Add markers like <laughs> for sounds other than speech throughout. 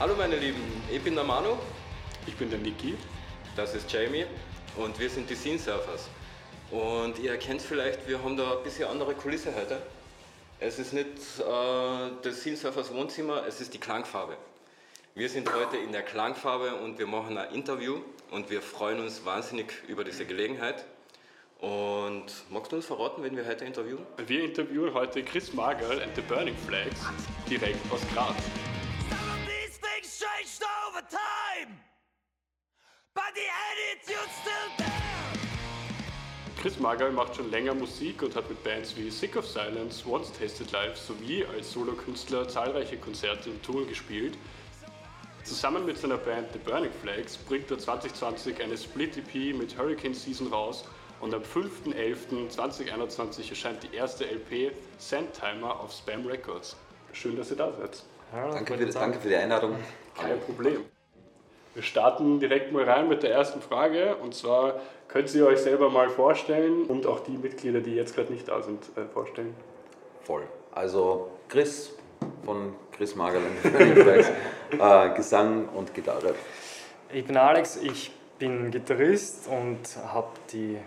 Hallo meine Lieben, ich bin der Manu, Ich bin der Niki. das ist Jamie und wir sind die Scene Surfers. Und ihr erkennt vielleicht, wir haben da ein bisschen andere Kulisse heute. Es ist nicht äh, das Scene Surfers Wohnzimmer, es ist die Klangfarbe. Wir sind heute in der Klangfarbe und wir machen ein Interview und wir freuen uns wahnsinnig über diese Gelegenheit. Und magst du uns verraten, wen wir heute interviewen? Wir interviewen heute Chris Margall and the Burning Flags direkt aus Graz. Chris Margall macht schon länger Musik und hat mit Bands wie Sick of Silence, Once Tasted Life sowie als Solokünstler zahlreiche Konzerte und Touren gespielt. Zusammen mit seiner Band The Burning Flags bringt er 2020 eine Split-EP mit Hurricane Season raus und am 5.11.2021 erscheint die erste LP Sandtimer auf Spam Records. Schön, dass ihr da seid. Danke für, danke für die Einladung. Kein Problem. Wir starten direkt mal rein mit der ersten Frage. Und zwar könnt ihr euch selber mal vorstellen und auch die Mitglieder, die jetzt gerade nicht da sind, äh, vorstellen. Voll. Also Chris von Chris Magerl und den <laughs> Burning Flags, äh, Gesang und Gitarre. Ich bin Alex, ich bin Gitarrist und habe die äh,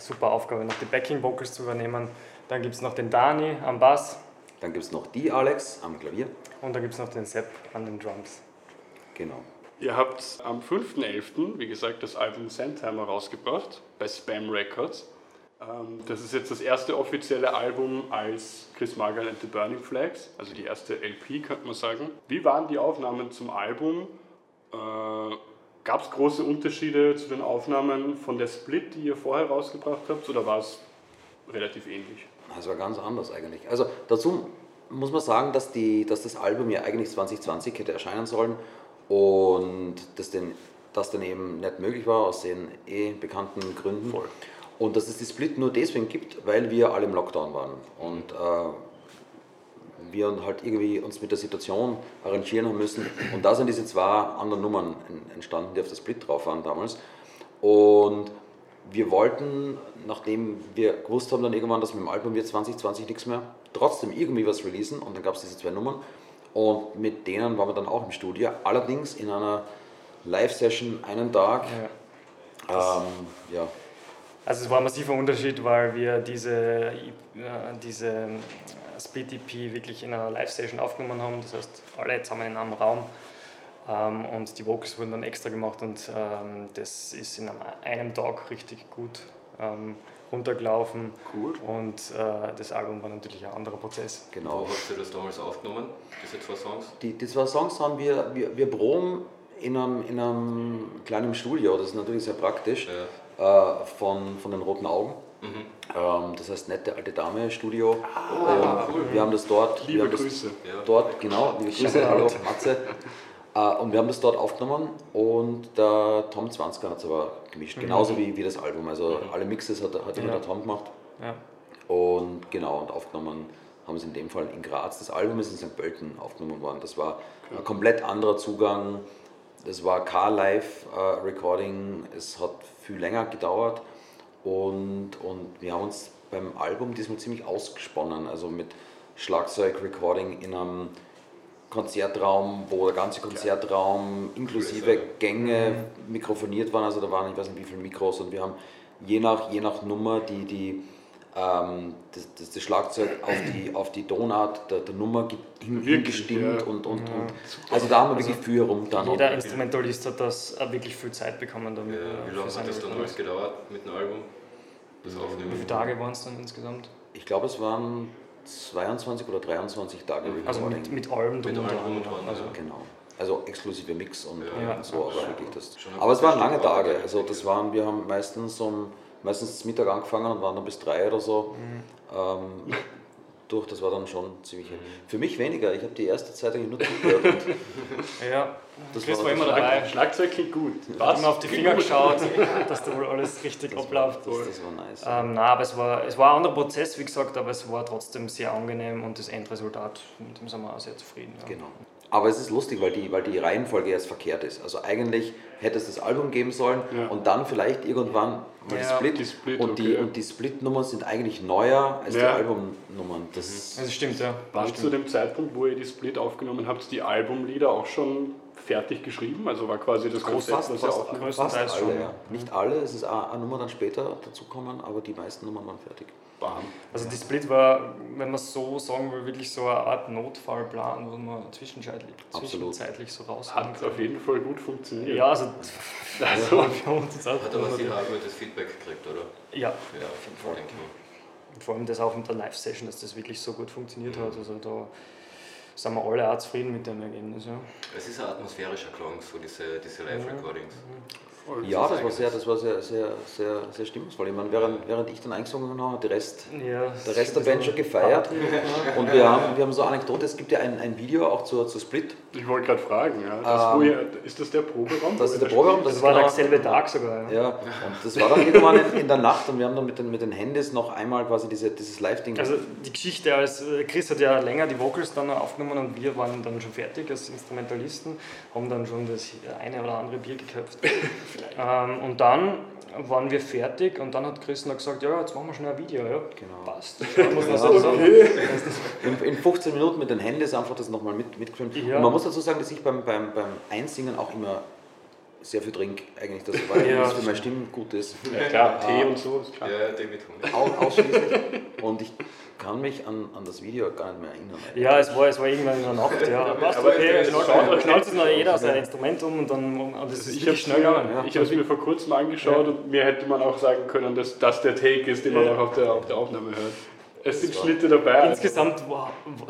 super Aufgabe, noch die Backing Vocals zu übernehmen. Dann gibt es noch den Dani am Bass Dann gibt es noch die Alex am Klavier. und dann gibt es noch den Sepp an den Drums. Genau. Ihr habt am 5.11., wie gesagt, das Album Sandtimer rausgebracht bei Spam Records. Ähm, Das ist jetzt das erste offizielle Album als Chris Margall and the Burning Flags, also die erste LP, könnte man sagen. Wie waren die Aufnahmen zum Album? Äh, Gab es große Unterschiede zu den Aufnahmen von der Split, die ihr vorher rausgebracht habt, oder war es relativ ähnlich? Das war ganz anders eigentlich. Also dazu muss man sagen, dass, die, dass das Album ja eigentlich 2020 hätte erscheinen sollen und das, den, das dann eben nicht möglich war aus den eh bekannten Gründen. Voll. Und dass es die Split nur deswegen gibt, weil wir alle im Lockdown waren und äh, wir halt irgendwie uns mit der Situation arrangieren haben müssen. Und da sind diese zwei anderen Nummern en- entstanden, die auf der Split drauf waren damals. Und wir wollten, nachdem wir gewusst haben dann irgendwann, dass mit dem Album wird 2020 nichts mehr, trotzdem irgendwie was releasen und dann gab es diese zwei Nummern und mit denen waren wir dann auch im Studio, allerdings in einer Live-Session einen Tag. Ja. Ähm, ja, Also es war ein massiver Unterschied, weil wir diese, äh, diese äh, Split-EP wirklich in einer Live-Station aufgenommen haben. Das heißt, alle zusammen in einem Raum. Ähm, und die Vocals wurden dann extra gemacht und ähm, das ist in einem, einem Tag richtig gut ähm, runtergelaufen. Cool. Und äh, das Album war natürlich ein anderer Prozess. Wo genau. habt ihr das damals aufgenommen, diese zwei Songs? Die, die zwei Songs haben wir, wir, wir proben in einem, in einem kleinen Studio, das ist natürlich sehr praktisch, äh, von, von den Roten Augen. Ähm, das heißt Nette Alte Dame Studio. und Wir haben das dort. wir Liebe haben das Grüße. Dort, genau, liebe Grüße, hallo Matze. <laughs> Äh, und wir haben das dort aufgenommen und der Tom Zwanzger hat es aber gemischt, genauso wie, wie das Album. Also alle Mixes hat, hat immer Ja. der Tom gemacht. Ja. Und genau, und aufgenommen haben sie in dem Fall in Graz. Das Album ist in St. Pölten aufgenommen worden. Das war ein komplett anderer Zugang. Das war Car-Live-Recording. es hat viel länger gedauert. Und, und wir haben uns beim Album diesmal ziemlich ausgesponnen. Also mit Schlagzeug-Recording in einem Konzertraum, wo der ganze Konzertraum inklusive Gänge mikrofoniert waren. Also da waren, ich weiß nicht wie viele Mikros und wir haben je nach, je nach Nummer die, die, ähm, das, das, das Schlagzeug auf die, auf die Tonart der, der Nummer hingestimmt ja. und, und, und also da haben wir wirklich viel herum dann. Jeder Instrumentalist hat das äh, wirklich viel Zeit bekommen. Damit, Ja, äh, wie lange hat das dann alles gedauert mit dem Album? Das Wie Aufnehmen? viele Tage waren es dann insgesamt? ich glaube, es waren 22 oder 23 Tage Also Recording. mit, mit allem drum Mit und allem dran. drum und dran, Also, ja. Genau. Also exklusive Mix und, Ja. und so, aber wirklich das. Aber es waren lange Tage. Also das waren, wir haben meistens um meistens zum Mittag angefangen und waren dann bis drei oder so. Ähm, durch, das war dann schon ziemlich. Für mich weniger. Ich habe die erste Zeit eigentlich nur zugehört. <laughs> Ja, Das Chris war- war immer das dabei. Schlagzeug klingt gut. Hat immer auf die Finger geschaut, <laughs> dass da wohl alles richtig das, abläuft. das, das war nice. Ähm, nein, aber es war, es war ein anderer Prozess, wie gesagt, aber es war trotzdem sehr angenehm und das Endresultat, mit dem sind wir auch sehr zufrieden. Ja. Genau. Aber es ist lustig, weil die, weil die Reihenfolge jetzt verkehrt ist. Also eigentlich hätte es das Album geben sollen Ja. und dann vielleicht irgendwann mal die Ja, Split. die Split, und, die, okay. und die Split-Nummern sind eigentlich neuer als die Ja. Albumnummern. Das Das stimmt, ja. Stimmt. zu dem Zeitpunkt, wo ihr die Split aufgenommen habt, die Albumlieder auch schon fertig geschrieben? Also war quasi das Konzept, fast, was fast, fast größtenteils alle, schon, ja. ja. Nicht alle, es ist eine eine Nummer dann später dazukommen, aber die meisten Nummern waren fertig. Bam. Also die Split war, wenn man so sagen will, wirklich so eine Art Notfallplan, wo man zwischenzeitlich, zwischenzeitlich so raushauen Hat auf jeden Fall gut funktioniert. Ja, also, <laughs> Also, <laughs> wir haben uns jetzt auch Hat aber sicher auch gutes Feedback gekriegt, oder? Ja, Ja, auf jeden Fall, denke ich. Und vor allem das auch mit der Live-Session, dass das wirklich so gut funktioniert hat. Also da sind wir alle auch zufrieden mit dem Ergebnis. Ja. Es ist ein atmosphärischer Klang, so diese, diese Live-Recordings. Voll. Ja, das war sehr, das war sehr, sehr, sehr, sehr stimmungsvoll. Ich meine, während, während ich dann eingesungen habe, hat der Rest, Ja, der Rest der Band schon gefeiert. Und wir haben, wir haben so eine Anekdote, es gibt ja ein, ein Video auch zur, zur Split. Ich wollte gerade fragen, ja. Das, Ähm, wo ihr, ist das der Proberaum? Das ist der Proberaum, das Das war genau, derselbe Tag sogar. Ja. Ja, und das war dann irgendwann in, in der Nacht und wir haben dann mit den, mit den Handys noch einmal quasi diese, dieses Live-Ding. Also die Geschichte als äh, Chris hat ja länger die Vocals dann aufgenommen und wir waren dann schon fertig als Instrumentalisten, haben dann schon das eine oder andere Bier geköpft. Ähm, und dann waren wir fertig und dann hat Chris noch gesagt, ja, jetzt machen wir schnell ein Video. Ja, Genau. passt. <laughs> Muss man Ja, so sagen. In, in 15 Minuten mit den Handys einfach das nochmal mit, mitgefilmt. Ja. Und man muss dazu sagen, dass ich beim, beim, beim Einsingen auch immer sehr viel trinke, eigentlich, das, weil Ja, das für meine Stimme gut ist. Ja, klar, Tee und so, ist klar. Ja, David Hume. Au- Ausschließlich. Und ich kann mich an, an das Video gar nicht mehr erinnern. Ja, es war, es war irgendwann in der Nacht. Ja, passt, okay, knallt, sich noch jeder sein Instrument um und dann und das ist Ich habe schnell gegangen. Ja. ich hab's mir vor kurzem angeschaut und mir hätte man auch sagen können, dass das der Take ist, den man auch auf der, auf der Aufnahme hört. Es sind Schnitte dabei. Insgesamt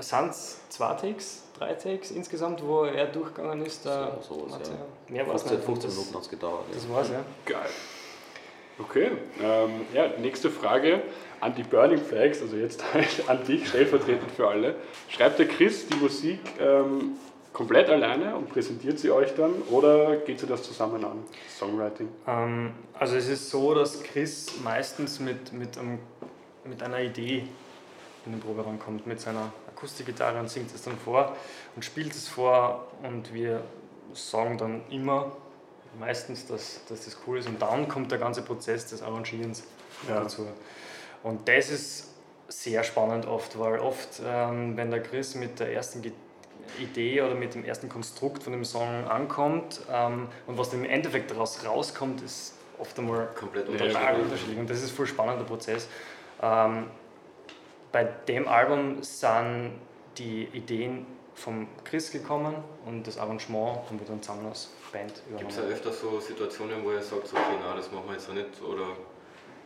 sind es zwei Takes, drei Takes insgesamt, wo er durchgegangen ist. Der So- sowas, Matze. ja. Mehr war es 15, nicht. 15 Das- Minuten hat es gedauert. ja. Das war's, ja. Geil. Okay, ähm, ja, nächste Frage an die Burning Flags, also jetzt <laughs> an dich, stellvertretend für alle. Schreibt der Chris die Musik ähm, komplett alleine und präsentiert sie euch dann oder geht sie das zusammen an? Songwriting? Ähm, also es ist so, dass Chris meistens mit, mit, einem, mit einer Idee in den Proberaum kommt, mit seiner Akustikgitarre und singt es dann vor und spielt es vor und wir sagen dann immer, meistens, dass, dass das cool ist und dann kommt der ganze Prozess des Arrangierens Ja. dazu. Und das ist sehr spannend oft, weil oft, ähm, wenn der Chris mit der ersten Gi- Idee oder mit dem ersten Konstrukt von dem Song ankommt ähm, und was dann im Endeffekt daraus rauskommt, ist oft einmal Komplett total unterschiedlich. unterschiedlich und das ist ein voll spannender Prozess. Ähm, bei dem Album sind die Ideen vom Chris gekommen und das Arrangement haben wir dann zusammen als Band Gibt es ja übernommen. öfter so Situationen, wo ihr sagt, so, okay, nein, das machen wir jetzt so nicht? Oder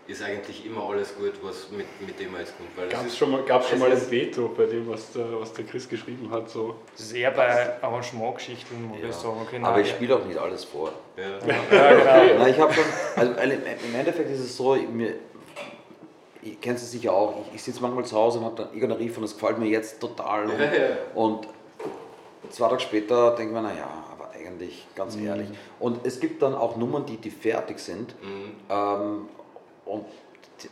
ist eigentlich immer alles gut, was mit, mit dem man jetzt kommt? Weil Gab es ist- schon mal, gab's schon es mal ein Veto bei dem, was der, was der Chris geschrieben hat? So. Das ist eher bei Arrangementgeschichten, wo Ja. wir sagen, okay, Aber nein, ich spiele auch nicht alles vor. Ja. <laughs> ja, genau. Na, ich habe schon, also weil im Endeffekt ist es so, mir, kennst es sicher auch, ich, ich sitze manchmal zu Hause und habe dann irgendeinen Riff und das gefällt mir jetzt total. Und, Ja, ja. und zwei Tage später denke ich mir, naja, aber eigentlich ganz Mhm. ehrlich. Und es gibt dann auch Nummern, die, die fertig sind Mhm. ähm, und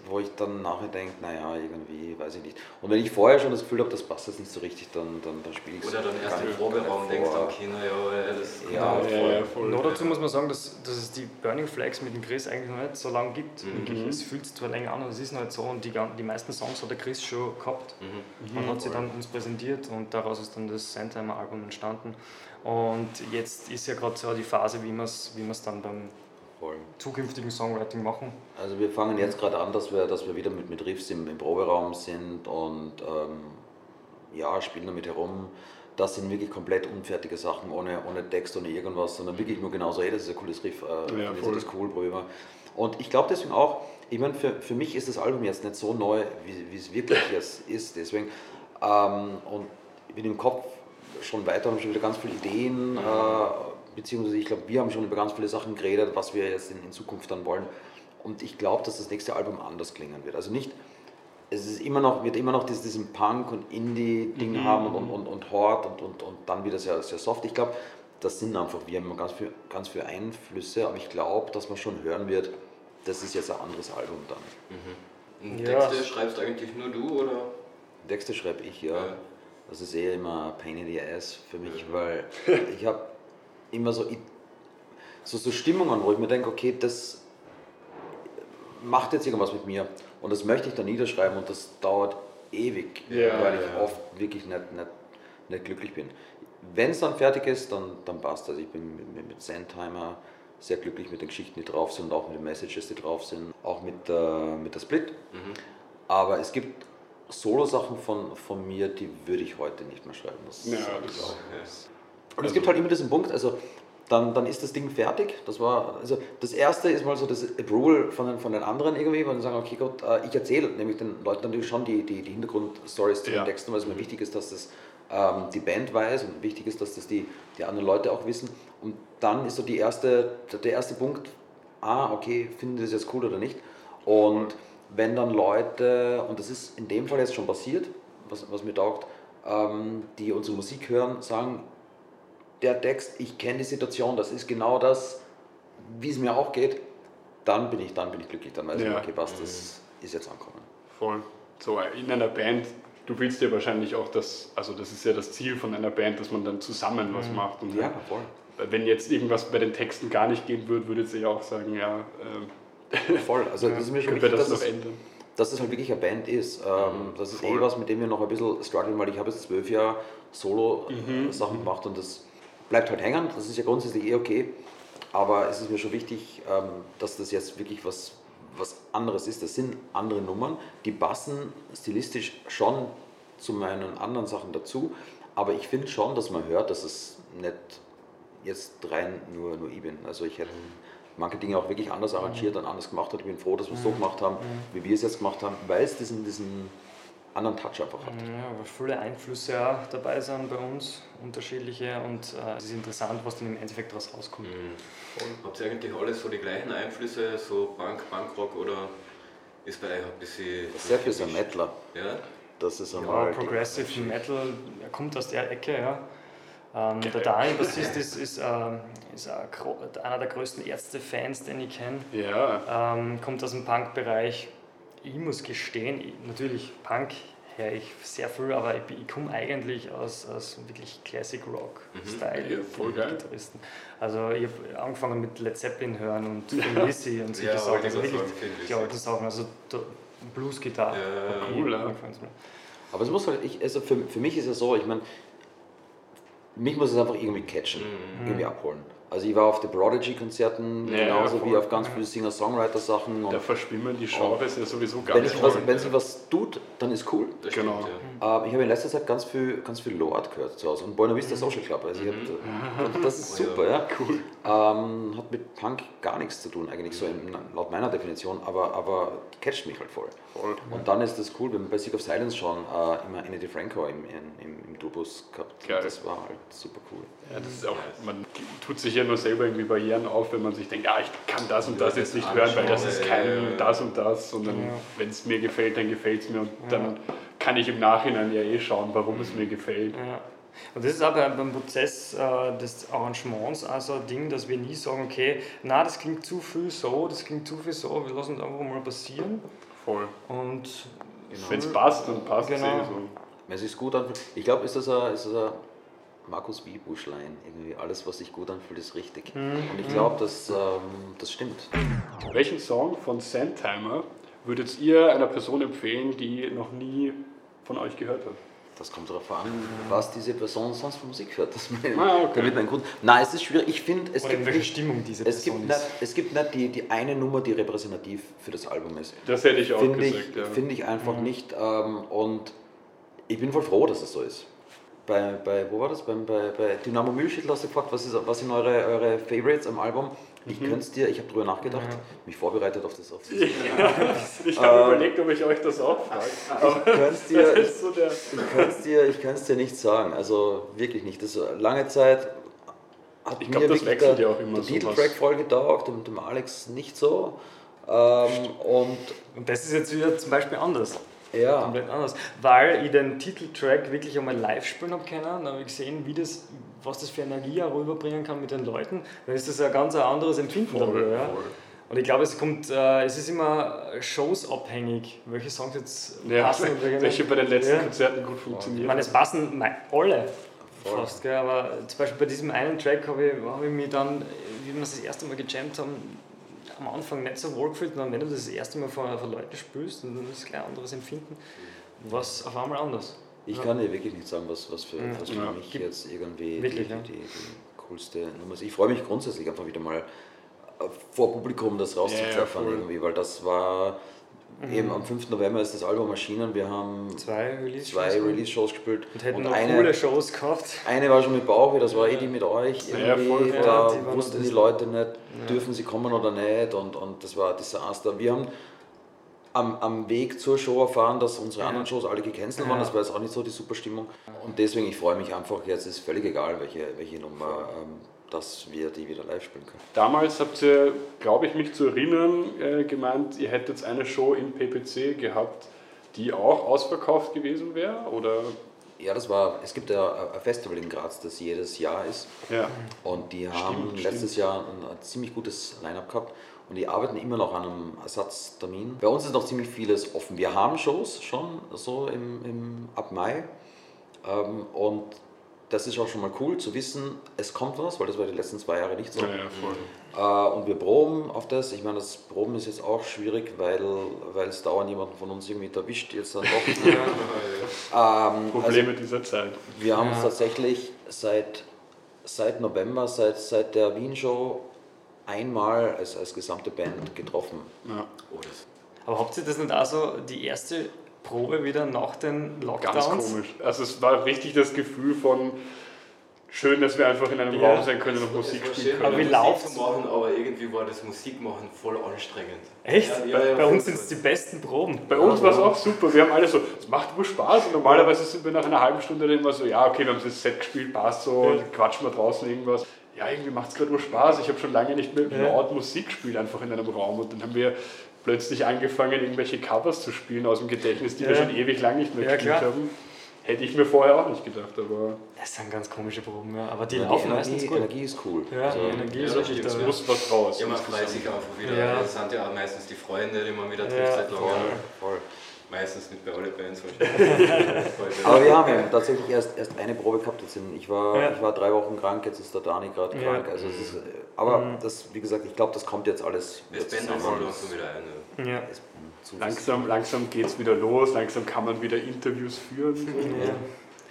wo ich dann nachher denke, naja, irgendwie, weiß ich nicht. Und wenn ich vorher schon das Gefühl habe, das passt jetzt nicht so richtig, dann, dann, dann spiele ich es Oder dann erst im Proberaum denkst, vor. okay, naja, das Ja, kommt Ja, voll. ja, voll. Noch dazu muss man sagen, dass, dass es die Burning Flags mit dem Chris eigentlich noch nicht so lange gibt. Mhm. Wirklich, es fühlt sich zwar länger an, aber es ist noch nicht so. Und die, die meisten Songs hat der Chris schon gehabt Mhm. und hat sie dann uns präsentiert und daraus ist dann das Sandtimer-Album entstanden. Und jetzt ist ja gerade so die Phase, wie wir es wie dann beim Voll. zukünftigen Songwriting machen. Also wir fangen jetzt gerade an, dass wir, dass wir wieder mit, mit Riffs im, im Proberaum sind und ähm, ja, spielen damit herum. Das sind wirklich komplett unfertige Sachen, ohne, ohne Text, ohne irgendwas, sondern wirklich nur genauso, hey, das ist ein cooles Riff, äh, voll. das cool, probieren wir. Und ich glaube deswegen auch, ich meine, für, für mich ist das Album jetzt nicht so neu, wie, es wirklich jetzt ist. Deswegen, ähm, und ich bin im Kopf schon weiter, haben schon wieder ganz viele Ideen, äh, beziehungsweise ich glaube, wir haben schon über ganz viele Sachen geredet, was wir jetzt in, in Zukunft dann wollen. Und ich glaube, dass das nächste Album anders klingen wird. Also nicht, es ist immer noch, wird immer noch dieses, diesen Punk- und Indie-Ding haben und, und, und Hort und, und, und dann wieder sehr, sehr soft. Ich glaube, das sind einfach, wir haben ganz viele ganz viel Einflüsse, aber ich glaube, dass man schon hören wird, das ist jetzt ein anderes Album dann. Und Ja. Texte schreibst eigentlich nur du oder? Texte schreibe ich, ja. Ja. Das ist eher immer Pain in the Ass für mich, weil <laughs> ich habe immer so, so, so Stimmungen, wo ich mir denke, okay, das macht jetzt irgendwas mit mir und das möchte ich dann niederschreiben und das dauert ewig, Ja, weil ich ja. oft wirklich nicht, nicht, nicht glücklich bin. Wenn es dann fertig ist, dann, dann passt das. Ich bin mit, mit Sandtimer sehr glücklich mit den Geschichten, die drauf sind, auch mit den Messages, die drauf sind, auch mit, äh, mit der Split. Aber es gibt Solo-Sachen von, von mir, die würde ich heute nicht mehr schreiben. Das Ja, das-. Yes. Und es gibt halt immer diesen Punkt, also dann, dann ist das Ding fertig. Das war, also das erste ist mal so das Approval von den, von den anderen irgendwie, weil sie sagen, okay Gott, äh, ich erzähle nämlich den Leuten natürlich schon die, die, die Hintergrundstories zu Ja. den Texten, weil es mir wichtig ist, dass das ähm, die Band weiß und wichtig ist, dass das die, die anderen Leute auch wissen. Und dann ist so die erste, der erste Punkt, ah, okay, finden die das jetzt cool oder nicht? Und wenn dann Leute, und das ist in dem Fall jetzt schon passiert, was, was mir taugt, ähm, die unsere Musik hören, sagen, der Text, ich kenne die Situation, das ist genau das, wie es mir auch geht, dann bin ich, dann bin ich glücklich, dann weiß ich, Ja. okay, passt, das ist jetzt ankommen. Voll. So in einer Band, du willst ja wahrscheinlich auch das, also das ist ja das Ziel von einer Band, dass man dann zusammen was macht. Und Ja, voll. wenn jetzt irgendwas bei den Texten gar nicht gehen würde, würdet ihr ja auch sagen, ja, ähm, Voll, <laughs> also das ist mir schon wichtig, das dass es, ändern. dass es halt wirklich eine Band ist. Ähm, das ist Voll. eh was, mit dem wir noch ein bisschen strugglen, weil ich habe jetzt zwölf Jahre Solo-Sachen gemacht und das bleibt halt hängen. Das ist ja grundsätzlich eh okay. Aber es ist mir schon wichtig, ähm, dass das jetzt wirklich was, was anderes ist. Das sind andere Nummern, die passen stilistisch schon zu meinen anderen Sachen dazu. Aber ich finde schon, dass man hört, dass es nicht jetzt rein nur, nur ich bin. Also ich hätte manche Dinge auch wirklich anders arrangiert und anders gemacht. Ich bin froh, dass wir es so gemacht haben, wie wir es jetzt gemacht haben, weil es diesen, diesen anderen Touch einfach hat. Ja, weil viele Einflüsse auch dabei sind bei uns, unterschiedliche und äh, es ist interessant, was dann im Endeffekt daraus rauskommt. Habt ihr eigentlich alle so die gleichen Einflüsse, so Punk, Punkrock oder ist bei euch ein bisschen. Sepp ist ein Metaler. Ja? Das ist Ja, einmal. die- Progressive Metal er kommt aus der Ecke, ja. Ähm, der Dani Bassist ist, ist, ähm, ist einer der größten Ärzte-Fans, den ich kenne. Ja, Ähm, kommt aus dem Punk-Bereich. Ich muss gestehen, ich, natürlich Punk höre ich sehr viel, aber ich, ich komme eigentlich aus, aus wirklich Classic Rock-Style. Ja, voll geil. Gitarristen. Also ich habe angefangen mit Led Zeppelin hören und Lizzy und solche Ja, Sachen. Also ich wirklich die alten Sachen, also Blues-Gitarre. Ja, cool, ja. Aber es muss halt, ich, also für, für mich ist es so, ich meine, mich muss es einfach irgendwie catchen, irgendwie abholen. Also ich war auf den Prodigy-Konzerten, Ja, genauso ja, wie auf ganz vielen Singer-Songwriter-Sachen. da Und verschwimmen die Genres ja sowieso was, voll. wenn sich was tut, dann ist cool. Das Genau. stimmt, ja. Äh, ich habe in letzter Zeit ganz viel, ganz viel Lord gehört zu Hause und Buena Vista Social Club. Also ich hab, das ist <laughs> super, ja. Cool. Ähm, hat mit Punk gar nichts zu tun, eigentlich so im, laut meiner Definition, aber, aber catcht mich halt voll. Voll. Und dann ist das cool, wir haben bei Sick of Silence schon äh, immer Annie DeFranco im, im, im, im Dubus gehabt. Geil. Das war halt super cool. Ja, das ist auch, man tut sich ja nur selber irgendwie Barrieren auf, wenn man sich denkt, ja, ich kann das und das jetzt nicht hören, weil das ist kein das und das, sondern Ja. wenn es mir gefällt, dann gefällt es mir und dann kann ich im Nachhinein ja eh schauen, warum es mir gefällt. Ja. Und das ist auch beim, Prozess äh, des Arrangements also ein Ding, dass wir nie sagen, okay, na, das klingt zu viel so, das klingt zu viel so, wir lassen es einfach mal passieren. Voll. Und Wenn es passt, dann passt es Genau. eh so. Wenn es sich gut anfühlt, ich glaube, ist das ein, ist das ein Markus Wiebuschlein, irgendwie alles, was sich gut anfühlt, ist richtig. Mhm. Und ich glaube, das, ähm, das stimmt. Welchen Song von Sandtimer würdet ihr einer Person empfehlen, die noch nie von euch gehört hat? Das kommt darauf an, was diese Person sonst für Musik hört. Das mein, Ah, okay. Damit mein Grund. Nein, es ist schwierig. Ich finde, es oder gibt welcher nicht, Stimmung diese es Person gibt ist. nicht, es gibt nicht die, die eine Nummer, die repräsentativ für das Album ist. Das hätte ich auch Finde gesagt, ich, ja. finde ich einfach nicht. Ähm, und ich bin voll froh, dass es so ist. Bei, bei wo war das? Beim, bei, bei Dynamo Mühlschüttel hast du gefragt, was, ist, was sind eure, eure Favorites am Album? Ich Mhm. könnte es dir, ich habe drüber nachgedacht, mich vorbereitet auf das. Auf das. <laughs> Ich habe überlegt, ob ich euch das auch frage. Ich könnte es dir, ich, so ich dir, ich dir nicht sagen. Also wirklich nicht. Das lange Zeit hat Ich mir glaub, das wirklich wechselt der, ja auch immer der so Titeltrack voll getaugt, dem, dem Alex nicht so. Ähm, und Und das ist jetzt wieder zum Beispiel anders. ja, Komplett anders. Weil ich den Titeltrack wirklich einmal live spielen habe können, dann habe ich gesehen, wie das, was das für Energie auch rüberbringen kann mit den Leuten. Dann ist das ein ganz anderes Empfinden Voll, darüber. Ja? voll. Und ich glaube, es kommt, äh, es ist immer Shows abhängig, welche Songs jetzt Ja, passen. und welche <laughs> bei den letzten Ja. Konzerten gut Ich funktionieren. meine, es passen alle fast, gell? aber zum Beispiel bei diesem einen Track habe ich, hab ich mich dann, wie wir das erste Mal gejammt haben, am Anfang nicht so wohl gefühlt, und dann, wenn du das das erste Mal vor, vor Leuten spielst, dann ist es gleich ein anderes Empfinden, was auf einmal anders. Ich kann dir wirklich nicht sagen, was, was für, Ja. was für Ja. mich jetzt irgendwie Wirklich, die, ja. die, die, coolste Nummer ist. Ich freue mich grundsätzlich einfach wieder mal äh, vor Publikum das rauszupfeffern Ja, ja, irgendwie, weil das war Mhm. eben am 5. November ist das Album erschienen, wir haben Zwei Release Release-Shows gespielt und hätten und noch eine, coole Shows gehabt. eine war schon mit Bauch, das war eh die mit euch. Ja, voll, voll. Ja, da die wussten die Leute nicht, dürfen sie kommen oder nicht und, und das war ein Desaster. Wir haben am, am Weg zur Show erfahren, dass unsere Ja. anderen Shows alle gecancelt Ja. waren. Das war jetzt auch nicht so die super Stimmung. Und deswegen, ich freue mich einfach, jetzt ist völlig egal, welche, welche Nummer, ähm, dass wir die wieder live spielen können. Damals habt ihr, glaube ich, mich zu erinnern, äh, gemeint, ihr hättet eine Show im PPC gehabt, die auch ausverkauft gewesen wäre? Oder? Ja, das war, es gibt ja ein Festival in Graz, das jedes Jahr ist. Ja. Und die haben Stimmt, letztes Jahr ein, ein ziemlich gutes Line-Up gehabt und die arbeiten immer noch an einem Ersatztermin. Bei uns ist noch ziemlich vieles offen. Wir haben Shows schon so im, im, ab Mai ähm, und das ist auch schon mal cool zu wissen, es kommt was, weil das war die letzten zwei Jahre nicht so. Ja, ja, voll. Äh, und wir proben auf das. Ich meine, das Proben ist jetzt auch schwierig, weil, weil es dauernd jemanden von uns irgendwie erwischt jetzt dann doch. <laughs> ähm, Probleme dieser Zeit. wir haben uns Ja. tatsächlich seit, seit November, seit, seit der Wien-Show einmal als, als gesamte Band getroffen. Ja. Oh, Aber habt ihr das nicht auch so, die erste Probe wieder nach den Ganz Lockdowns? komisch. Also es war richtig das Gefühl von schön, dass wir einfach in einem Ja. Raum sein können und Musik Es war spielen schön, können. Aber wie zu machen, aber irgendwie war das Musikmachen voll anstrengend. Echt? Ja, ja, ja, Bei uns sind es die besten Proben. Bei uns war es auch super. Wir haben alle so, es macht nur Spaß. Und normalerweise sind wir nach einer halben Stunde dann immer so, ja, okay, wir haben das Set gespielt, passt so, quatschen wir draußen irgendwas. Ja, irgendwie macht es gerade nur Spaß. Ich habe schon lange nicht mehr Ja. laut Musik gespielt, einfach in einem Raum. Und dann haben wir plötzlich angefangen, irgendwelche Covers zu spielen aus dem Gedächtnis, die wir Ja. schon ewig lang nicht mehr Ja, gespielt klar. haben. Hätte ich mir vorher auch nicht gedacht, aber Das sind ganz komische Proben, ja. Aber die Die laufen Energie, meistens gut. Energie ist cool. Ja, Also, die Energie ja, ist das richtig da. Ja. muss was raus. Ja, man sich einfach wieder. Ja. Das sind ja auch meistens die Freunde, die man wieder trifft Ja. seit langem. voll, voll. Meistens nicht bei alle Bands wahrscheinlich. <laughs> Aber wir haben eben tatsächlich erst, erst eine Probe gehabt. Jetzt sind, ich, war, Ja. ich war drei Wochen krank, jetzt ist der Dani gerade Ja. krank. Also es ist, aber das, wie gesagt, ich glaube, das kommt jetzt alles Das zusammen. auch so wieder ein. Ja. Es- Langsam, langsam geht es wieder los, langsam kann man wieder Interviews führen. Ja.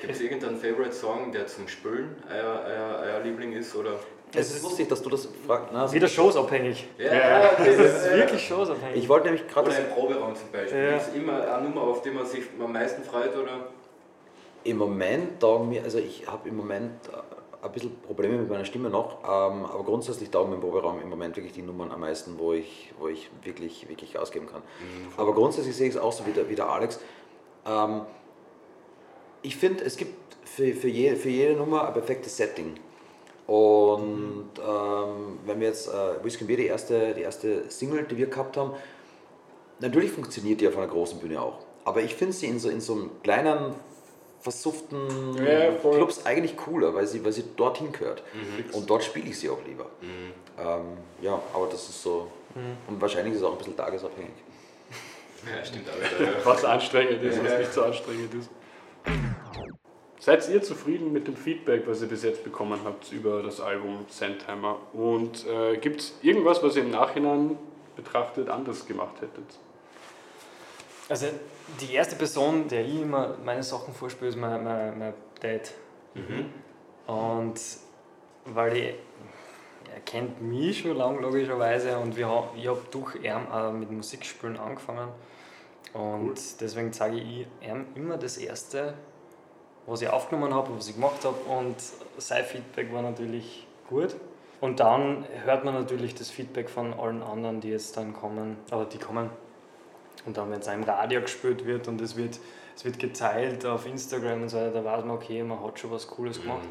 Gibt es irgendeinen Favorite Song, der zum Spülen euer, euer, euer Liebling ist? Oder? Es ist lustig, dass du das fragst. Na, Wieder showsabhängig. Ja, Das ist wirklich showsabhängig. Ich wollte nämlich gerade Oder im Proberaum zum Beispiel. Ja. Es immer eine Nummer, auf die man sich am meisten freut? Oder? Im Moment taugen mir, also ich habe im Moment äh, ein bisschen Probleme mit meiner Stimme noch, ähm, aber grundsätzlich taugen mir im Proberaum im Moment wirklich die Nummern am meisten, wo ich, wo ich wirklich, wirklich ausgeben kann. aber grundsätzlich sehe ich es auch so wie der, wie der Alex. Ähm, ich finde, es gibt für, für, je, für jede Nummer ein perfektes Setting. Und ähm, wenn wir jetzt äh, Whisky Beer, die erste, die erste Single, die wir gehabt haben, natürlich funktioniert die auf einer großen Bühne auch. Aber ich finde sie in so, in so einem kleinen, versufften Ja. Clubs eigentlich cooler, weil sie, weil sie dorthin gehört. Und dort spiele ich sie auch lieber. Ähm, ja, aber das ist so. Und wahrscheinlich ist es auch ein bisschen tagesabhängig. Ja, stimmt <laughs> ja. was anstrengend ist, was Ja. nicht so anstrengend ist. Seid ihr zufrieden mit dem Feedback, was ihr bis jetzt bekommen habt über das Album Sandheimer? Und äh, gibt es irgendwas, was ihr im Nachhinein betrachtet anders gemacht hättet? Also die erste Person, der ich immer meine Sachen vorspiele, ist mein, mein, mein Dad. Und weil ich, er kennt mich schon lange logischerweise und wir haben, ich habe durch ihn auch mit Musikspielen angefangen. Und deswegen zeige ich ihm immer das Erste, was ich aufgenommen habe, was ich gemacht habe und sein Feedback war natürlich gut. Und dann hört man natürlich das Feedback von allen anderen, die jetzt dann kommen, oder die kommen. Und dann, wenn es im Radio gespielt wird und es wird, es wird geteilt auf Instagram und so weiter, da weiß man, okay, man hat schon was Cooles gemacht.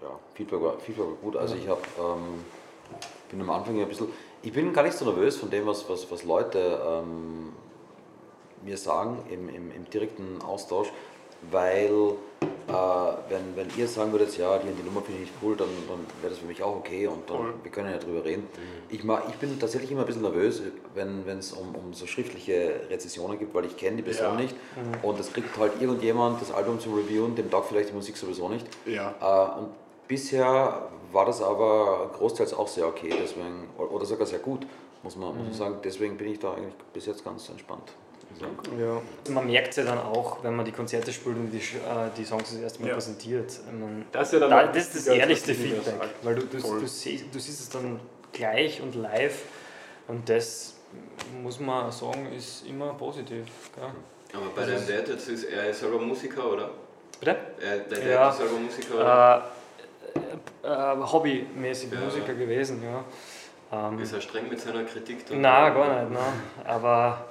Ja, Feedback war, Feedback war gut. Also ich habe ähm, bin am Anfang ja ein bisschen. Ich bin gar nicht so nervös von dem, was, was, was Leute ähm, mir sagen im, im, im direkten Austausch, weil Äh, wenn, wenn ihr sagen würdet, ja, die, die Nummer finde ich nicht cool, dann, dann wäre das für mich auch okay und dann, Voll. wir können ja drüber reden. Ich, mag, ich bin tatsächlich immer ein bisschen nervös, wenn es um, um so schriftliche Rezessionen gibt, weil ich kenne die Person Ja. nicht und es kriegt halt irgendjemand das Album zu reviewen, dem taugt vielleicht die Musik sowieso nicht. Ja. Äh, und bisher war das aber großteils auch sehr okay, deswegen, oder sogar sehr gut, muss man, muss man sagen. Deswegen bin ich da eigentlich bis jetzt ganz entspannt. Ja. Man merkt es ja dann auch, wenn man die Konzerte spielt und die, äh, die Songs das erste Mal Ja. präsentiert. Mein, Das ist ja dann da, das ist das ehrlichste Feedback, weil du, du, du, siehst, du siehst es dann gleich und live und das muss man sagen, ist immer positiv. Gell? Aber bei deinem Dad jetzt ist er selber Musiker, oder? Bitte? Er, der Dad Ja. ist selber Musiker, oder? Äh, äh, hobbymäßig Ja. Musiker gewesen, ja. Ähm, Ist er streng mit seiner Kritik? dann? Nein, gar nicht. Nein. Aber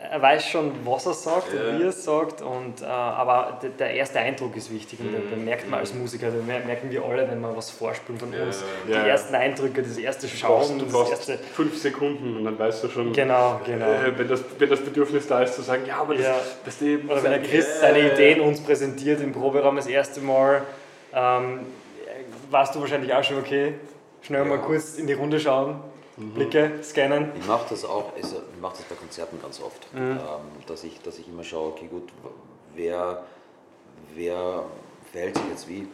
er weiß schon, was er sagt Ja. und wie er es sagt. Und, äh, aber der, erste Eindruck ist wichtig und den, den merkt man als Musiker, den mer- merken wir alle, wenn wir was vorspielen von Ja, uns. ja. Die ersten Eindrücke, das erste Du brauchst, Schauen, du das brauchst erste. fünf Sekunden und dann weißt du schon, Genau, genau. äh, wenn, das, wenn das Bedürfnis da ist, zu sagen, ja, aber das, Ja. das Leben. Oder wenn der Chris seine Ideen uns präsentiert im Proberaum das erste Mal, ähm, warst du wahrscheinlich auch schon okay. Schnell mal kurz in die Runde schauen, Blicke scannen. Ich mache das auch, also ich mache das bei Konzerten ganz oft, Mhm. ähm, dass, ich, dass ich immer schaue, okay gut, wer, wer verhält sich jetzt wie.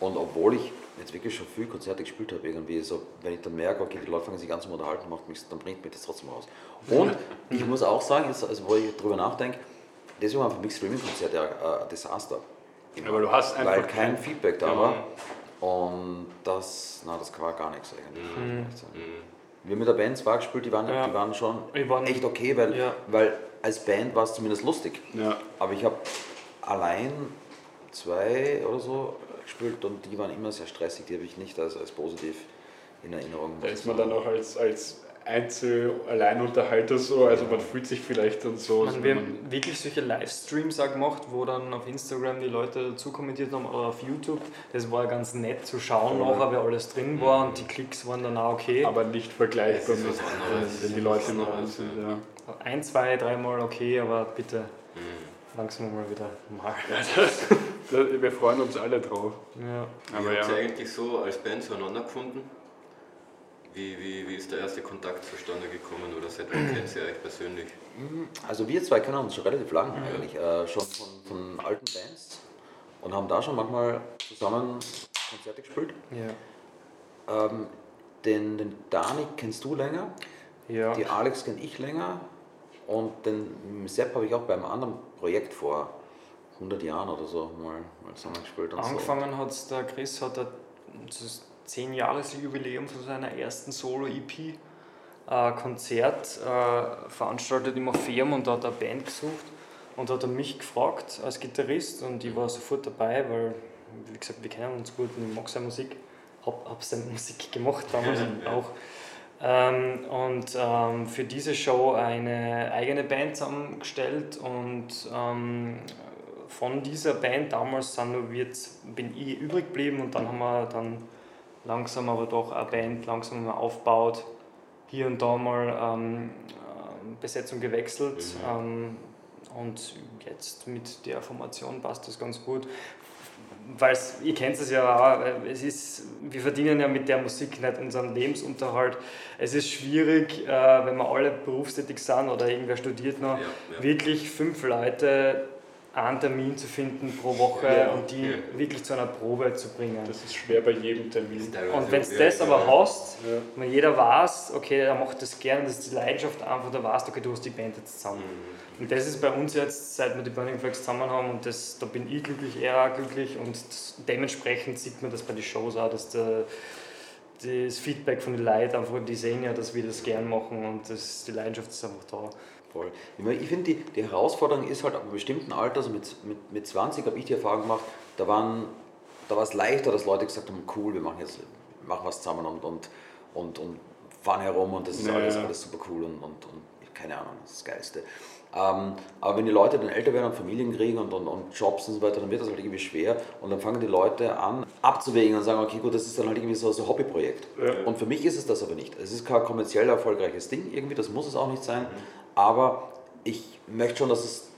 Und obwohl ich jetzt wirklich schon viel Konzerte gespielt habe, irgendwie so, wenn ich dann merke, okay, die Leute fangen sich ganz Unterhalten, macht mich, dann bringt mich das trotzdem raus. Und <laughs> ich muss auch sagen, jetzt, also wo ich drüber nachdenke, deswegen waren für mich Streaming-Konzerte ein ein Desaster. Aber du hast einfach Weil kein kein- Feedback da war. Und das, na, das war gar nichts eigentlich. Mhm. Wir haben mit der Band zwar gespielt, die waren, Ja. die waren schon waren- echt okay, weil, Ja. weil als Band war es zumindest lustig. Ja. Aber ich habe allein zwei oder so gespielt und die waren immer sehr stressig, die habe ich nicht als, als positiv in Erinnerung. Da ist man dann auch als, als Einzel-Alleinunterhalter so, also man fühlt sich vielleicht dann so. Man, so wir man, haben wirklich solche Livestreams auch gemacht, wo dann auf Instagram die Leute dazu kommentiert haben oder auf YouTube. Das war ganz nett zu schauen Voll. nachher, wer alles drin war und die Klicks waren dann auch okay. aber nicht vergleichbar mit, was anderes. wenn die Leute anderes, sind. Ja. Ein, zwei, dreimal okay, aber bitte Mhm. langsam mal wieder normal. Da- Wir freuen uns alle drauf. Ja. Aber wie habt ja. eigentlich so als Band zueinander gefunden? Wie, wie, wie ist der erste Kontakt zustande gekommen oder seit wann kennt ihr euch persönlich? Also wir zwei kennen uns schon relativ lang eigentlich, äh, schon von, von alten Bands und haben da schon manchmal zusammen Konzerte gespielt. Ja. Ähm, den, den Dani kennst du länger, ja. die Alex kenne ich länger und den Sepp habe ich auch bei einem anderen Projekt vor 100 Jahren oder so mal, mal zusammen gespielt. Und Angefangen hat der Chris, hat er das 10-Jahres-Jubiläum von seiner ersten Solo-EP äh, Konzert äh, veranstaltet im Orpheum und da hat er eine Band gesucht und hat er mich gefragt als Gitarrist und ich war sofort dabei, weil, wie gesagt, wir kennen uns gut und ich mag seine Musik, hab, hab seine <laughs> Musik gemacht damals auch. Ähm, und ähm, für diese Show eine eigene Band zusammengestellt und ähm, von dieser Band damals sind nur wir, bin ich übrig geblieben und dann haben wir dann langsam aber doch eine Band langsam mal aufgebaut, hier und da mal ähm, ähm, Besetzung gewechselt ähm, und jetzt mit der Formation passt das ganz gut. Weil ihr kennt es ja auch, äh, es ist, wir verdienen ja mit der Musik nicht unseren Lebensunterhalt. Es ist schwierig, äh, wenn wir alle berufstätig sind oder irgendwer studiert noch, Ja, ja. wirklich fünf Leute einen Termin zu finden pro Woche Ja, und die ja. wirklich zu einer Probe zu bringen. Das ist schwer bei jedem Termin. Und wenn du das aber hast, Ja. wenn jeder weiß, okay, er macht das gerne, das ist die Leidenschaft einfach, da weißt du, okay, du hast die Band jetzt zusammen. Mhm. Und das ist bei uns jetzt, seit wir die Burning Flags zusammen haben und das, da bin ich glücklich, er auch glücklich und dementsprechend sieht man das bei den Shows auch, dass der, das Feedback von den Leuten einfach, die sehen ja, dass wir das gern machen und das, die Leidenschaft ist einfach da. Voll. Ich, meine, ich finde, die, die Herausforderung ist halt ab einem bestimmten Alter, also mit, mit, mit 20 habe ich die Erfahrung gemacht, da, waren, da war es leichter, dass Leute gesagt haben, cool, wir machen jetzt machen was zusammen und, und, und, und fahren herum und das ist Ja, alles, ja. alles super cool und, und, und keine Ahnung, das ist das Geilste. Ähm, aber wenn die Leute dann älter werden und Familien kriegen und, und, und Jobs und so weiter, dann wird das halt irgendwie schwer und dann fangen die Leute an abzuwägen und sagen, okay gut, das ist dann halt irgendwie so so ein Hobbyprojekt. Ja. Und für mich ist es das aber nicht. Es ist kein kommerziell erfolgreiches Ding irgendwie, das muss es auch nicht sein. Aber ich möchte schon, dass es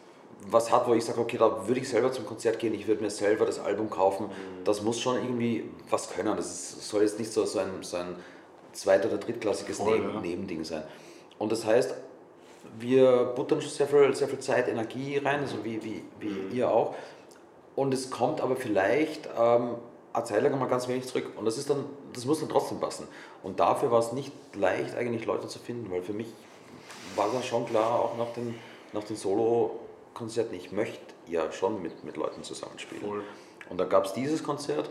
was hat, wo ich sage, okay, da würde ich selber zum Konzert gehen, ich würde mir selber das Album kaufen. Das muss schon irgendwie was können. Das ist, soll jetzt nicht so, so, ein, so ein zweit- oder drittklassiges Voll, Neben, ja. Nebending sein. Und das heißt, wir buttern schon sehr viel, sehr viel Zeit, Energie rein, also wie, wie, wie ihr auch. Und es kommt aber vielleicht ähm, eine Zeit lang mal ganz wenig zurück. Und das, ist dann, das muss dann trotzdem passen. Und dafür war es nicht leicht, eigentlich Leute zu finden, weil für mich war dann schon klar, auch nach den, nach den Solo-Konzerten, ich möchte ja schon mit, mit Leuten zusammenspielen. Voll. Und da gab es dieses Konzert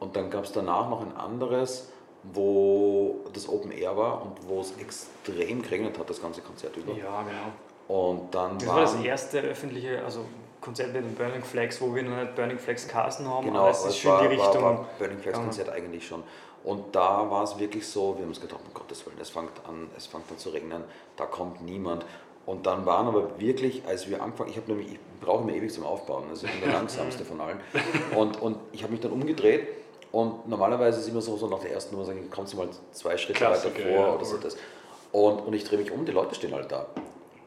und dann gab es danach noch ein anderes, wo das Open Air war und wo es extrem geregnet hat, das ganze Konzert über. Ja, genau. Und dann Das war das erste öffentliche, also Konzert mit den Burning Flags, wo wir noch nicht Burning Flags Casten haben, Genau, aber es ist schon war, die Richtung. war, war Burning Flags. Konzert eigentlich schon. Und da war es wirklich so, wir haben uns gedacht, um Gottes Willen, es fängt an, es fängt an zu regnen, da kommt niemand. Und dann waren aber wirklich, als wir angefangen, ich habe nämlich, ich brauche immer ewig zum Aufbauen, also ich bin der <laughs> langsamste von allen. Und, und ich habe mich dann umgedreht und normalerweise ist immer so, so nach der ersten Nummer sagen, kommst du mal zwei Schritte Klassiker, weiter vor ja, oder so das. Und, und ich drehe mich um, die Leute stehen halt da.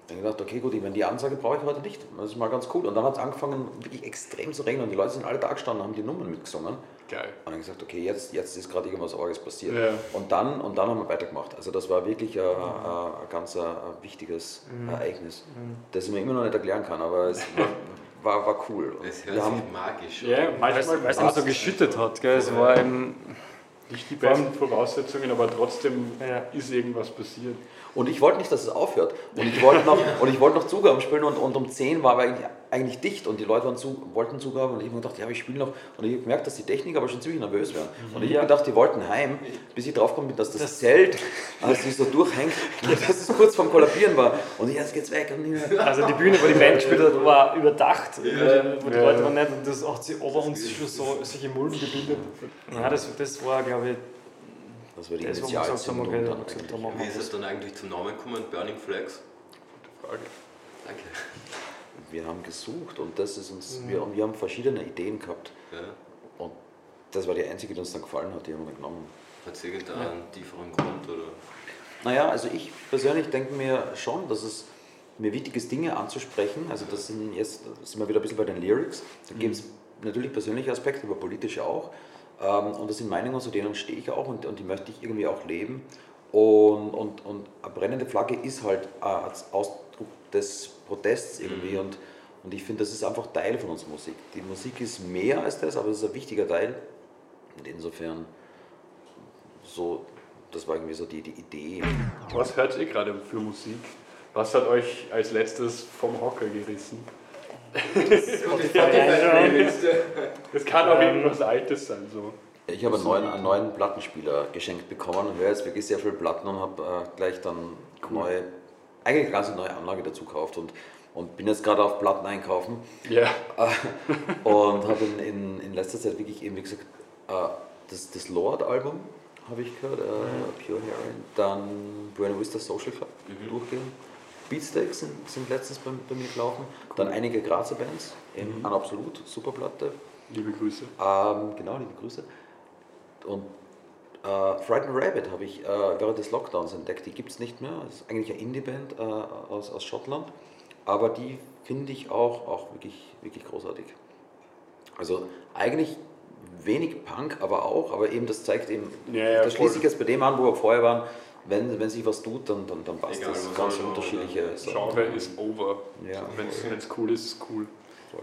Dann habe ich gedacht, okay, gut, ich meine, die Ansage brauche ich heute nicht. Das ist mal ganz cool. Und dann hat es angefangen, wirklich extrem zu regnen und die Leute sind alle da gestanden und haben die Nummern mitgesungen. Geil. Und dann gesagt, okay, jetzt, jetzt ist gerade irgendwas Orges passiert. Ja. Und, dann, und dann haben wir weitergemacht. Also das war wirklich ein, ein, ein ganz ein, ein wichtiges Mhm. Ereignis, das ich mir immer noch nicht erklären kann, aber es war, <laughs> war, war cool. Es hört haben, sich magisch an. Ja, manchmal weil es immer so geschüttet hat, gell? es war eben, nicht die besten Voraussetzungen, aber trotzdem Ja. ist irgendwas passiert. Und ich wollte nicht, dass es aufhört. Und ich wollte noch, und ich wollte noch Zugaben spielen und, und um 10 war eigentlich, eigentlich dicht und die Leute waren zu, wollten Zugaben und ich habe mir gedacht, ja, ich spiele noch. Und ich habe gemerkt, dass die Techniker aber schon ziemlich nervös waren. Und ich Ja. habe gedacht, die wollten heim, bis ich draufgekommen bin, dass das, Zelt, als sie so durchhängt, <laughs> dass es kurz vorm Kollabieren war. Und ich, jetzt geht's weg. Und ich, <laughs> also die Bühne, wo die Band gespielt hat, war überdacht, wo die Ja. Leute waren nicht und das hat sich über uns schon so solche Mulden gebildet. Ja, das, das war, glaube ich, das war die das, gesagt haben, Initialzündung dann haben gesagt, Wie ist es dann eigentlich zum Namen gekommen, Burning Flags? Frage. Danke. Wir haben gesucht und das ist Mhm. uns, wir, und wir haben verschiedene Ideen gehabt. Ja. Und das war die einzige, die uns dann gefallen hat, die haben wir genommen. Hat es irgendeinen tieferen Grund? Oder? Naja, also ich persönlich denke mir schon, dass es mir wichtig ist, Dinge anzusprechen. Also das sind jetzt sind wir wieder ein bisschen bei den Lyrics. Da gibt es natürlich persönliche Aspekte, aber politische auch. Ähm, Und das sind Meinungen, zu denen stehe ich auch und, und die möchte ich irgendwie auch leben. Und, und, und eine brennende Flagge ist halt äh, als Ausdruck des Protests irgendwie. Und, und ich finde, das ist einfach Teil von unserer Musik. Die Musik ist mehr als das, aber es ist ein wichtiger Teil. Und insofern, so, das war irgendwie so die, die Idee. Was hört ihr gerade für Musik? Was hat euch als letztes vom Hocker gerissen? Das kann auch irgendwas Altes sein. So. Ich habe einen neuen, einen neuen Plattenspieler geschenkt bekommen. Und höre jetzt wirklich sehr viele Platten und habe äh, gleich dann neue, eigentlich eine ganz neue Anlage dazu gekauft und, und bin jetzt gerade auf Platten einkaufen. Ja, äh, <laughs> und habe in, in, in letzter Zeit wirklich eben, wie gesagt, äh, das, das Lord-Album habe ich gehört, äh, Pure Heroin, dann Buena Vista Social Club durchgehen. Beatsteaks sind, sind letztens bei, bei mir gelaufen, dann einige Grazer Bands, an Absolut, super Platte. liebe Grüße. Ähm, genau, liebe Grüße. Und äh, Frightened Rabbit habe ich äh, während des Lockdowns entdeckt. Die gibt es nicht mehr. Das ist eigentlich eine Indie-Band äh, aus, aus Schottland. Aber die finde ich auch, auch wirklich, wirklich großartig. Also eigentlich wenig Punk, aber auch. Aber eben das zeigt eben, Ja, ja, das voll. schließt sich jetzt bei dem an, wo wir vorher waren. Wenn, wenn sich was tut, dann, dann, dann passt Egal, das. Ganz unterschiedliche oder? Sachen. Genre ist over. Ja. Wenn es cool ist, ist cool.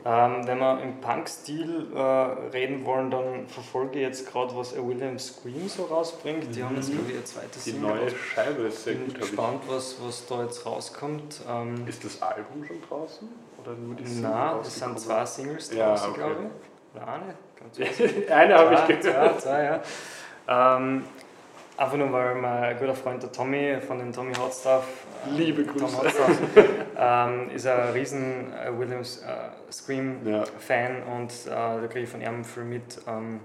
Ähm, wenn wir im Punk-Stil äh, reden wollen, dann verfolge ich jetzt gerade, was A William Scream so rausbringt. Die haben jetzt, glaube ich, ihr zweites Die Single neue Scheibe ist sehr bin gut. hab gespannt, was, was da jetzt rauskommt. Ähm, Ich. Ist das Album schon draußen? Oder nur die Single na, es sind zwei Singles Ja, draußen, okay. glaube ich. Oder eine? Ganz <laughs> Eine habe ich gehört. Zwei, zwei, ja. Ähm, einfach nur, weil mein guter Freund der Tommy von den Tommy Hot Stuff, äh, Liebe Tom Grüße. Hot Stuff, <laughs> ähm, ist ein riesen äh, Williams äh, Scream-Fan und äh, da kriege ich von ihm viel mit. Ähm,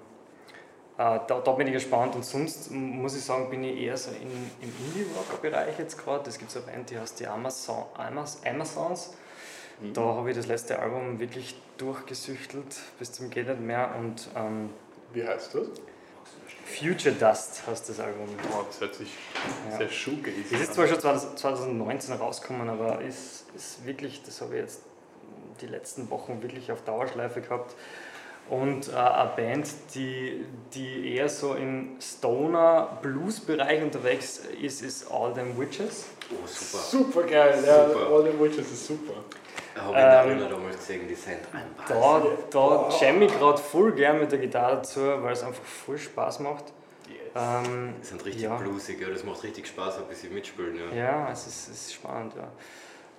äh, da, da bin ich gespannt und sonst muss ich sagen, bin ich eher so in, im Indie-Rock-Bereich jetzt gerade. Es gibt so eine Band, die heißt die Amazon, Amaz- Amazons. Da habe ich das letzte Album wirklich durchgesüchtelt bis zum geht nicht mehr und ähm, Wie heißt das? Future Dust heißt das Album. Oh, das hört sich Ja. sehr shoegazy Es ist zwar schon 2019 rausgekommen, aber ist, ist wirklich, das habe ich jetzt die letzten Wochen wirklich auf Dauerschleife gehabt. Und äh, eine Band, die, die eher so im Stoner-Blues-Bereich unterwegs ist, ist All Them Witches. Oh, super. Super geil, ja. Super. All the Witches ist super. Habe ich in der damals gesehen, die sind ein Da, da jamme ich gerade voll gern mit der Gitarre dazu, weil es einfach voll Spaß macht. Ähm, Die sind richtig ja. blusig, ja. das macht richtig Spaß, ein bisschen mitspielen. Ja. Ja, es ist, es ist spannend, ja.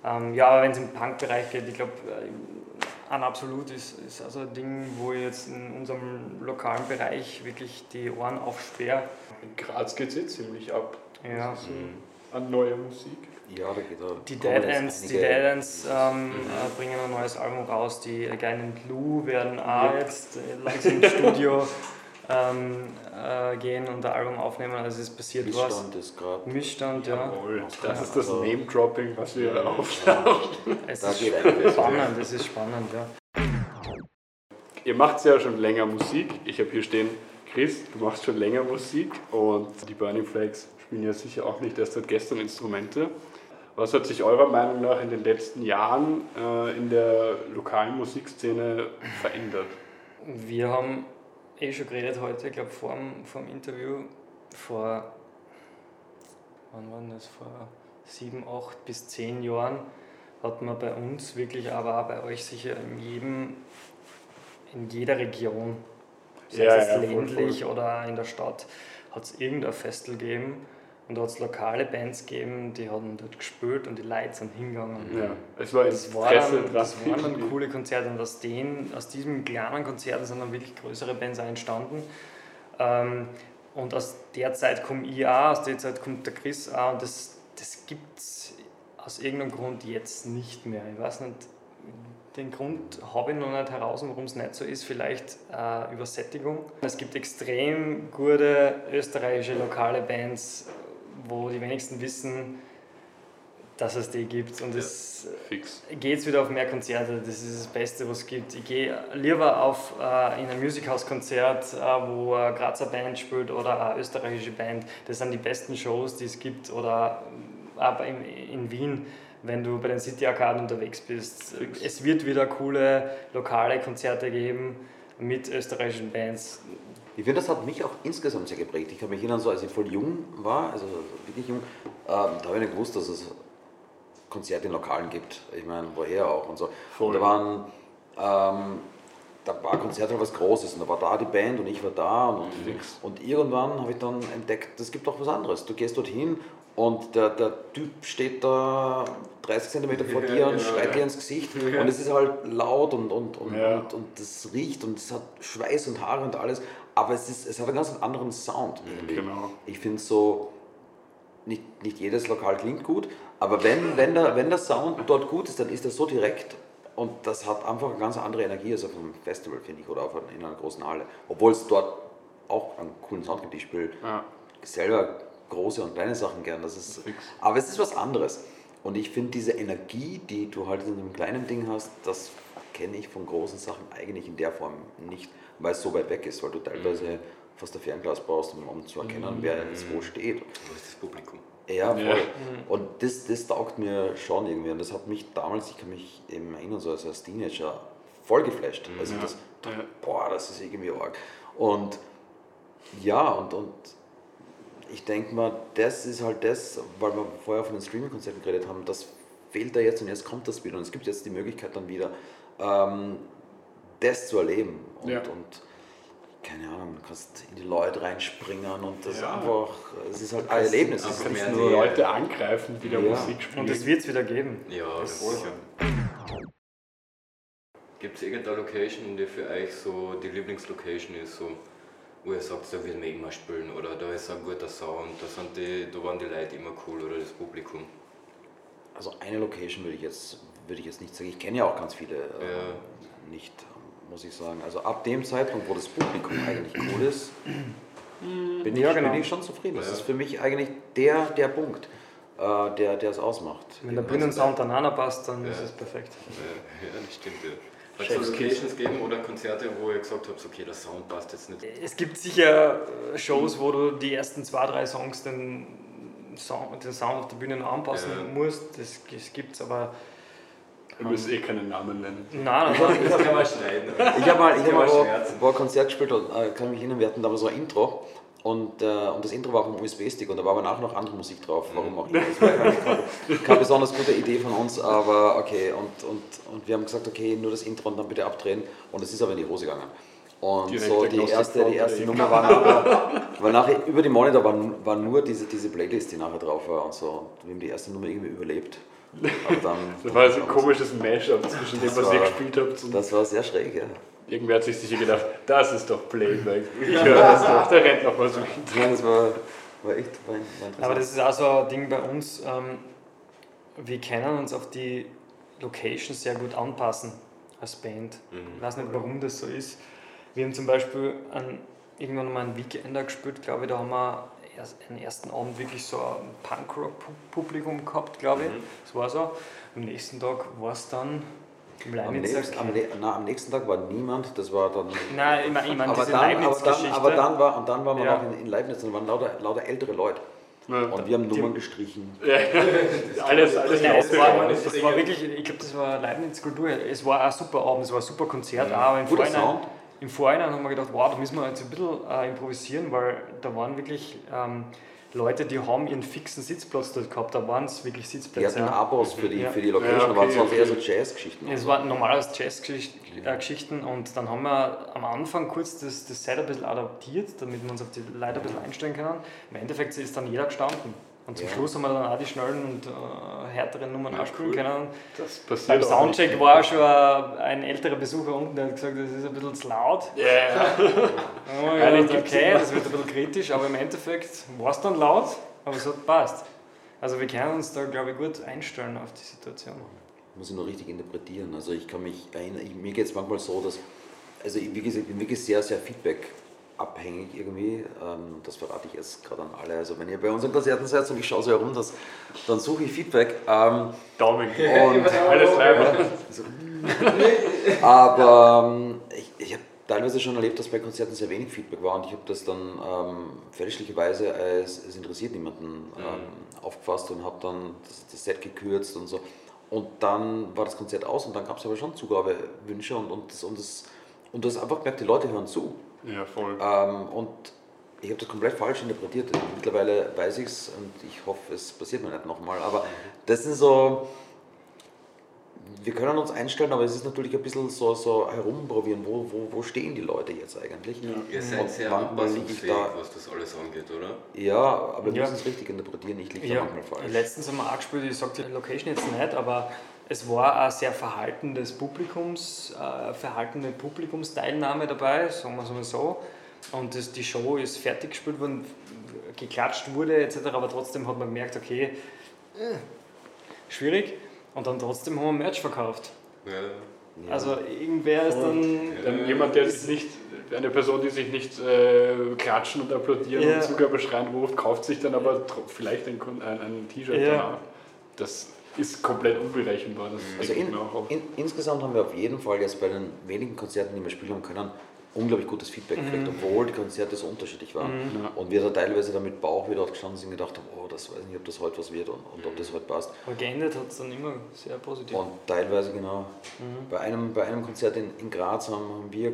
Ähm, ja, aber wenn es im Punk-Bereich geht, ich glaube, äh, an Absolut ist, ist also ein Ding, wo ich jetzt in unserem lokalen Bereich wirklich die Ohren aufsperre. In Graz geht es eh ziemlich ab. Ja. So an neuer Musik. Ja, da geht. Die Dead Ends, die Dead Ends ähm, äh, bringen ein neues Album raus. Die Again and Blue werden auch jetzt äh, langsam ins Studio ähm, äh, gehen und ein Album aufnehmen. Also es passiert was. Missstand ist gerade. Missstand, ja. Jawohl, das ist das Also- Name-Dropping, was wir aufschauen. Es Da ist spannend, es ist spannend, ja. Ihr macht ja schon länger Musik. Ich habe hier stehen, Chris, du machst schon länger Musik und die Burning Flags spielen ja sicher auch nicht erst seit gestern Instrumente. Was hat sich eurer Meinung nach in den letzten Jahren äh, in der lokalen Musikszene verändert? Wir haben eh schon geredet heute, ich glaube vor dem, Interview, vor, wann war denn das, vor sieben, acht bis zehn Jahren hat man bei uns wirklich, aber auch bei euch sicher in jedem, in jeder Region, sei Ja, es ja, voll, ländlich oder in der Stadt, hat es irgendein Festel gegeben und da hat es lokale Bands gegeben, die haben dort gespielt und die Leute sind hingegangen. Ja, es war Das, war dann, das waren dann coole Konzerte und aus, den, aus diesem kleinen Konzerten sind dann wirklich größere Bands auch entstanden. Ähm, und aus der Zeit komme ich auch, aus der Zeit kommt der Chris auch und das, das gibt es aus irgendeinem Grund jetzt nicht mehr. Ich weiß nicht, den Grund habe ich noch nicht heraus, warum es nicht so ist. Vielleicht äh, Übersättigung. Es gibt extrem gute österreichische lokale Bands, wo die wenigsten wissen, dass es die gibt. Und es Fix. geht jetzt wieder auf mehr Konzerte. Das ist das Beste, was es gibt. Ich gehe lieber auf, äh, in ein Musikhaus-Konzert, äh, wo eine Grazer Band spielt oder eine österreichische Band. Das sind die besten Shows, die es gibt. Oder äh, aber in, in Wien, wenn du bei den City Arcade unterwegs bist. Es wird wieder coole lokale Konzerte geben mit österreichischen Bands. Ich finde, das hat mich auch insgesamt sehr geprägt. Ich kann mich erinnern, so als ich voll jung war, also wirklich jung, ähm, da habe ich nicht gewusst, dass es Konzerte in Lokalen gibt. Ich meine, woher auch und so. Voll. Und da waren, ähm, da war Konzert halt was Großes und da war da die Band und ich war da und, Fix. und irgendwann habe ich dann entdeckt, es gibt auch was anderes. Du gehst dorthin und der, der Typ steht da 30 Zentimeter vor dir und genau, schreit ja. dir ins Gesicht und es ist halt laut und, und, und, Ja. und, und das riecht und es hat Schweiß und Haare und alles, aber es, ist, es hat einen ganz anderen Sound irgendwie. Genau. Ich finde so, nicht, nicht jedes Lokal klingt gut, aber wenn, wenn, der, wenn der Sound dort gut ist, dann ist er so direkt und das hat einfach eine ganz andere Energie als auf einem Festival, finde ich, oder auf einer, in einer großen Halle. Obwohl es dort auch einen coolen Sound gibt. Ich spiele Ja. selber große und kleine Sachen gern. Das ist, aber es ist was anderes. Und ich finde diese Energie, die du halt in einem kleinen Ding hast, das kenne ich von großen Sachen eigentlich in der Form nicht, weil es so weit weg ist, weil du teilweise fast ein Fernglas brauchst, um, um zu erkennen, wer jetzt wo steht. Wo ist das Publikum? Ja, voll. Ja. Und das, das taugt mir schon irgendwie. Und das hat mich damals, ich kann mich eben erinnern, so als, als Teenager voll geflasht. Also Ja. das, boah, das ist irgendwie arg. Und ja, und, und ich denke mal, das ist halt das, weil wir vorher von den Streaming-Konzerten geredet haben, das fehlt da jetzt und jetzt kommt das wieder. Und es gibt jetzt die Möglichkeit dann wieder, ähm, das zu erleben. Und, Ja. und keine Ahnung, du kannst in die Leute reinspringen und das Ja. einfach, es ist halt ein Erlebnis. Es ist nicht nur, die- Leute angreifen, die da Ja. Musik spielen. Und das wird es wieder geben. Ja, Das- das sicher. Gibt es irgendeine Location, die für euch so die Lieblingslocation ist, so, wo ihr sagt, da will man immer spielen oder da ist ein guter Sound, da, sind die, da waren die Leute immer cool oder das Publikum? Also eine Location würde ich jetzt, würde ich jetzt nicht sagen. Ich kenne ja auch ganz viele äh, Ja. nicht, muss ich sagen. Also ab dem Zeitpunkt, wo das Publikum eigentlich cool ist, bin ich, Ja, genau. bin ich schon zufrieden. Das ist für mich eigentlich der, der Punkt, äh, der, der es ausmacht. Wenn der Bühnensound dann auch noch passt, dann Ja. ist es perfekt. Ja, <laughs> ja, das stimmt. Ja. Hat es Locations gegeben oder Konzerte, wo ihr gesagt habt, okay, der Sound passt jetzt nicht? Es gibt sicher äh, Shows, wo du die ersten zwei, drei Songs den Sound, den Sound auf der Bühne anpassen Ja. musst. Das, das gibt es, aber Wir müssen eh keinen Namen nennen. Nein, nein. <laughs> Das kann man schneiden. Ich habe mal, ich hab mal ein Konzert gespielt und äh, kann mich erinnern, wir hatten damals so ein Intro und, äh, und das Intro war auf einem USB-Stick und da war aber nachher noch andere Musik drauf, warum auch <laughs> immer. Das war keine, keine, besonders gute Idee von uns, aber okay. Und, und, und wir haben gesagt, okay, nur das Intro und dann bitte abdrehen und es ist aber in die Hose gegangen. Und Direkt so die erste, die erste Nummer war nachher, war nachher, über die Monitor war, war nur diese, diese Playlist, die nachher drauf war und so. Und wir haben die erste Nummer irgendwie überlebt. Aber dann, <laughs> Das war so ein komisches Mashup zwischen dem, was ihr gespielt habt. Das war sehr schräg, ja. Irgendwer hat sich sicher gedacht, das ist doch Playback. <laughs> Ich höre das doch, da rennt noch was durch. Nein, das war, war echt war. Aber das ist auch so ein Ding bei uns. Ähm, wir können uns auf die Location sehr gut anpassen als Band. Ich weiß nicht, warum das so ist. Wir haben zum Beispiel an, irgendwann mal einen Weekender gespielt, glaube ich, da haben wir erst, einen ersten Abend wirklich so ein Punkrock-Publikum gehabt, glaube ich. Das war so. Am nächsten Tag war es dann im am, nächsten, am, na, am nächsten Tag war niemand, das war dann. Nein, ich meine, aber, diese dann, aber, dann, aber dann war und dann waren wir Ja. noch in, in Leibniz und waren lauter, lauter ältere Leute. Ja, Und wir haben Nummern gestrichen. <laughs> alles, alles Nein, es war, es war wirklich, ich glaube, das war Leibniz Kultur. Es war ein super Abend, es war ein super Konzert. auch, Aber im Guter Vorhinein, Sound. im Vorhinein haben wir gedacht, wow, da müssen wir jetzt ein bisschen äh, improvisieren, weil da waren wirklich ähm, Leute, die haben ihren fixen Sitzplatz dort gehabt. Da waren es wirklich Die Sitzplätze. hatten Abos für die, Ja. für die Location, Ja, da waren okay, sonst eher so okay. Jazzgeschichten. Es waren normales Jazz-Geschichten und dann haben wir am Anfang kurz das, das Set ein bisschen adaptiert, damit wir uns auf die Leute ein bisschen einstellen können. Im Endeffekt ist dann jeder gestanden. Und zum Ja. Schluss haben wir dann auch die schnellen und äh, härteren Nummern Ja, ausspielen cool. können. Das passiert Beim auch Soundcheck war schon ein, älterer Besucher unten, der hat gesagt, das ist ein bisschen zu laut. Ja, ja. <laughs> Gedacht, gibt's okay, das wird ein bisschen kritisch, aber im Endeffekt war es dann laut, aber es hat passt. Also wir können uns da, glaube ich, gut einstellen auf die Situation. muss ich nur richtig interpretieren. Also ich kann mich erinnern, ich, mir geht es manchmal so, dass, also ich, wie gesagt, ich bin wirklich sehr, sehr feedback-abhängig irgendwie. Ähm, das verrate ich jetzt gerade an alle. Also wenn ihr bei unseren Konzerten seid und ich schaue so herum, das, dann suche ich Feedback. Ähm, Daumen. und, <laughs> Alles klar. aber ähm, ich, ich habe teilweise schon erlebt, dass bei Konzerten sehr wenig Feedback war und ich habe das dann ähm, fälschlicherweise als es interessiert niemanden ähm, aufgefasst und habe dann das, das Set gekürzt und so. Und dann war das Konzert aus und dann gab es aber schon Zugabewünsche und, und, das, und, das, und du hast einfach gemerkt, die Leute hören zu. Ja, voll. Ähm, und ich habe das komplett falsch interpretiert. Mittlerweile weiß ich es und ich hoffe, es passiert mir nicht nochmal. Aber das sind so. Wir können uns einstellen, aber es ist natürlich ein bisschen so, so herumprobieren. Wo, wo, wo stehen die Leute jetzt eigentlich? Ihr seid Und sehr anpassungsfähig, da. was das alles angeht, oder? Ja, aber wir Ja. müssen es richtig interpretieren. Ich liege da Ja, manchmal falsch. letztens haben wir auch gespielt, ich sage die Location jetzt nicht, aber es war ein sehr verhaltenes Publikums, äh, verhaltene Publikumsteilnahme dabei, sagen wir es mal so. Und das, die Show ist fertig gespielt worden, geklatscht wurde etc., aber trotzdem hat man gemerkt, okay, äh, schwierig. Und dann trotzdem haben wir Merch verkauft. Ja. Also irgendwer ist dann... Dann jemand, der sich nicht, eine Person, die sich nicht äh, klatschen und applaudieren Ja. und Zugabeschreien ruft, kauft sich dann aber vielleicht ein, ein, ein T-Shirt Ja. danach. Das ist komplett unberechenbar. Das Also in, in, insgesamt haben wir auf jeden Fall jetzt bei den wenigen Konzerten, die wir spielen haben können, unglaublich gutes Feedback gekriegt, obwohl die Konzerte so unterschiedlich waren. Ja. Und wir da teilweise da mit Bauch wieder dort gestanden sind und gedacht haben, oh, das weiß nicht, ob das heute was wird und, und ob das heute passt. Aber geendet hat es dann immer sehr positiv. Und teilweise genau. Bei, einem, bei einem Konzert in, in Graz haben, haben wir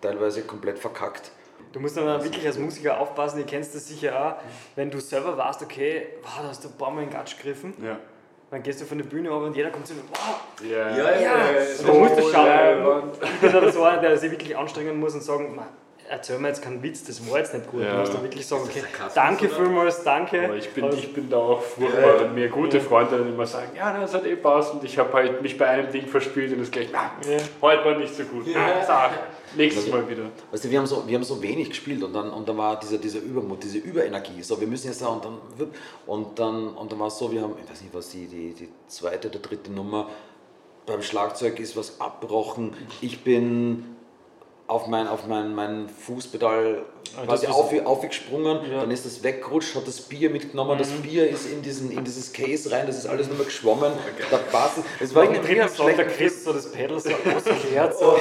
teilweise komplett verkackt. Du musst dann wirklich als Musiker aufpassen, ihr kennst das sicher auch, wenn du selber weißt, okay, wow, da hast du ein paar Mal in den Gatsch gegriffen, Ja. Dann gehst du von der Bühne runter und jeder kommt zu dir, wow, Ja, Ja, ja, und dann musst du schauen. Ich bin dann so einer, der sich wirklich anstrengen muss und sagen, "Ma, erzähl mir jetzt keinen Witz, das war jetzt nicht gut. Ja. Du musst dann wirklich sagen, okay, danke oder? vielmals, danke. Aber ich bin, Also, ich bin da auch furchtbar, wenn mir gute Freunde dann immer sagen, ja, das hat eh passt und ich habe halt mich bei einem Ding verspielt und es gleich, na, Ja. heute war nicht so gut. Ah, sag, nächstes Mal wieder. Weißt du, wir haben so, wir haben so wenig gespielt und dann, und dann war dieser, dieser Übermut, diese Überenergie. So, wir müssen jetzt da und dann, und dann, und dann war es so, wir haben, ich weiß nicht, was die, die, die zweite oder dritte Nummer, beim Schlagzeug ist was abbrochen. Ich bin auf mein, auf mein, mein Fußpedal Ah, quasi auf, aufgesprungen, Ja. Mhm. dann ist das weggerutscht, hat das Bier mitgenommen, das Bier ist in, diesen, in dieses Case rein, das ist alles nur mehr geschwommen. Da passt es. Es war irgendwie ein Song, der schlechter Chris so das Pedal so ausgekehrt. So.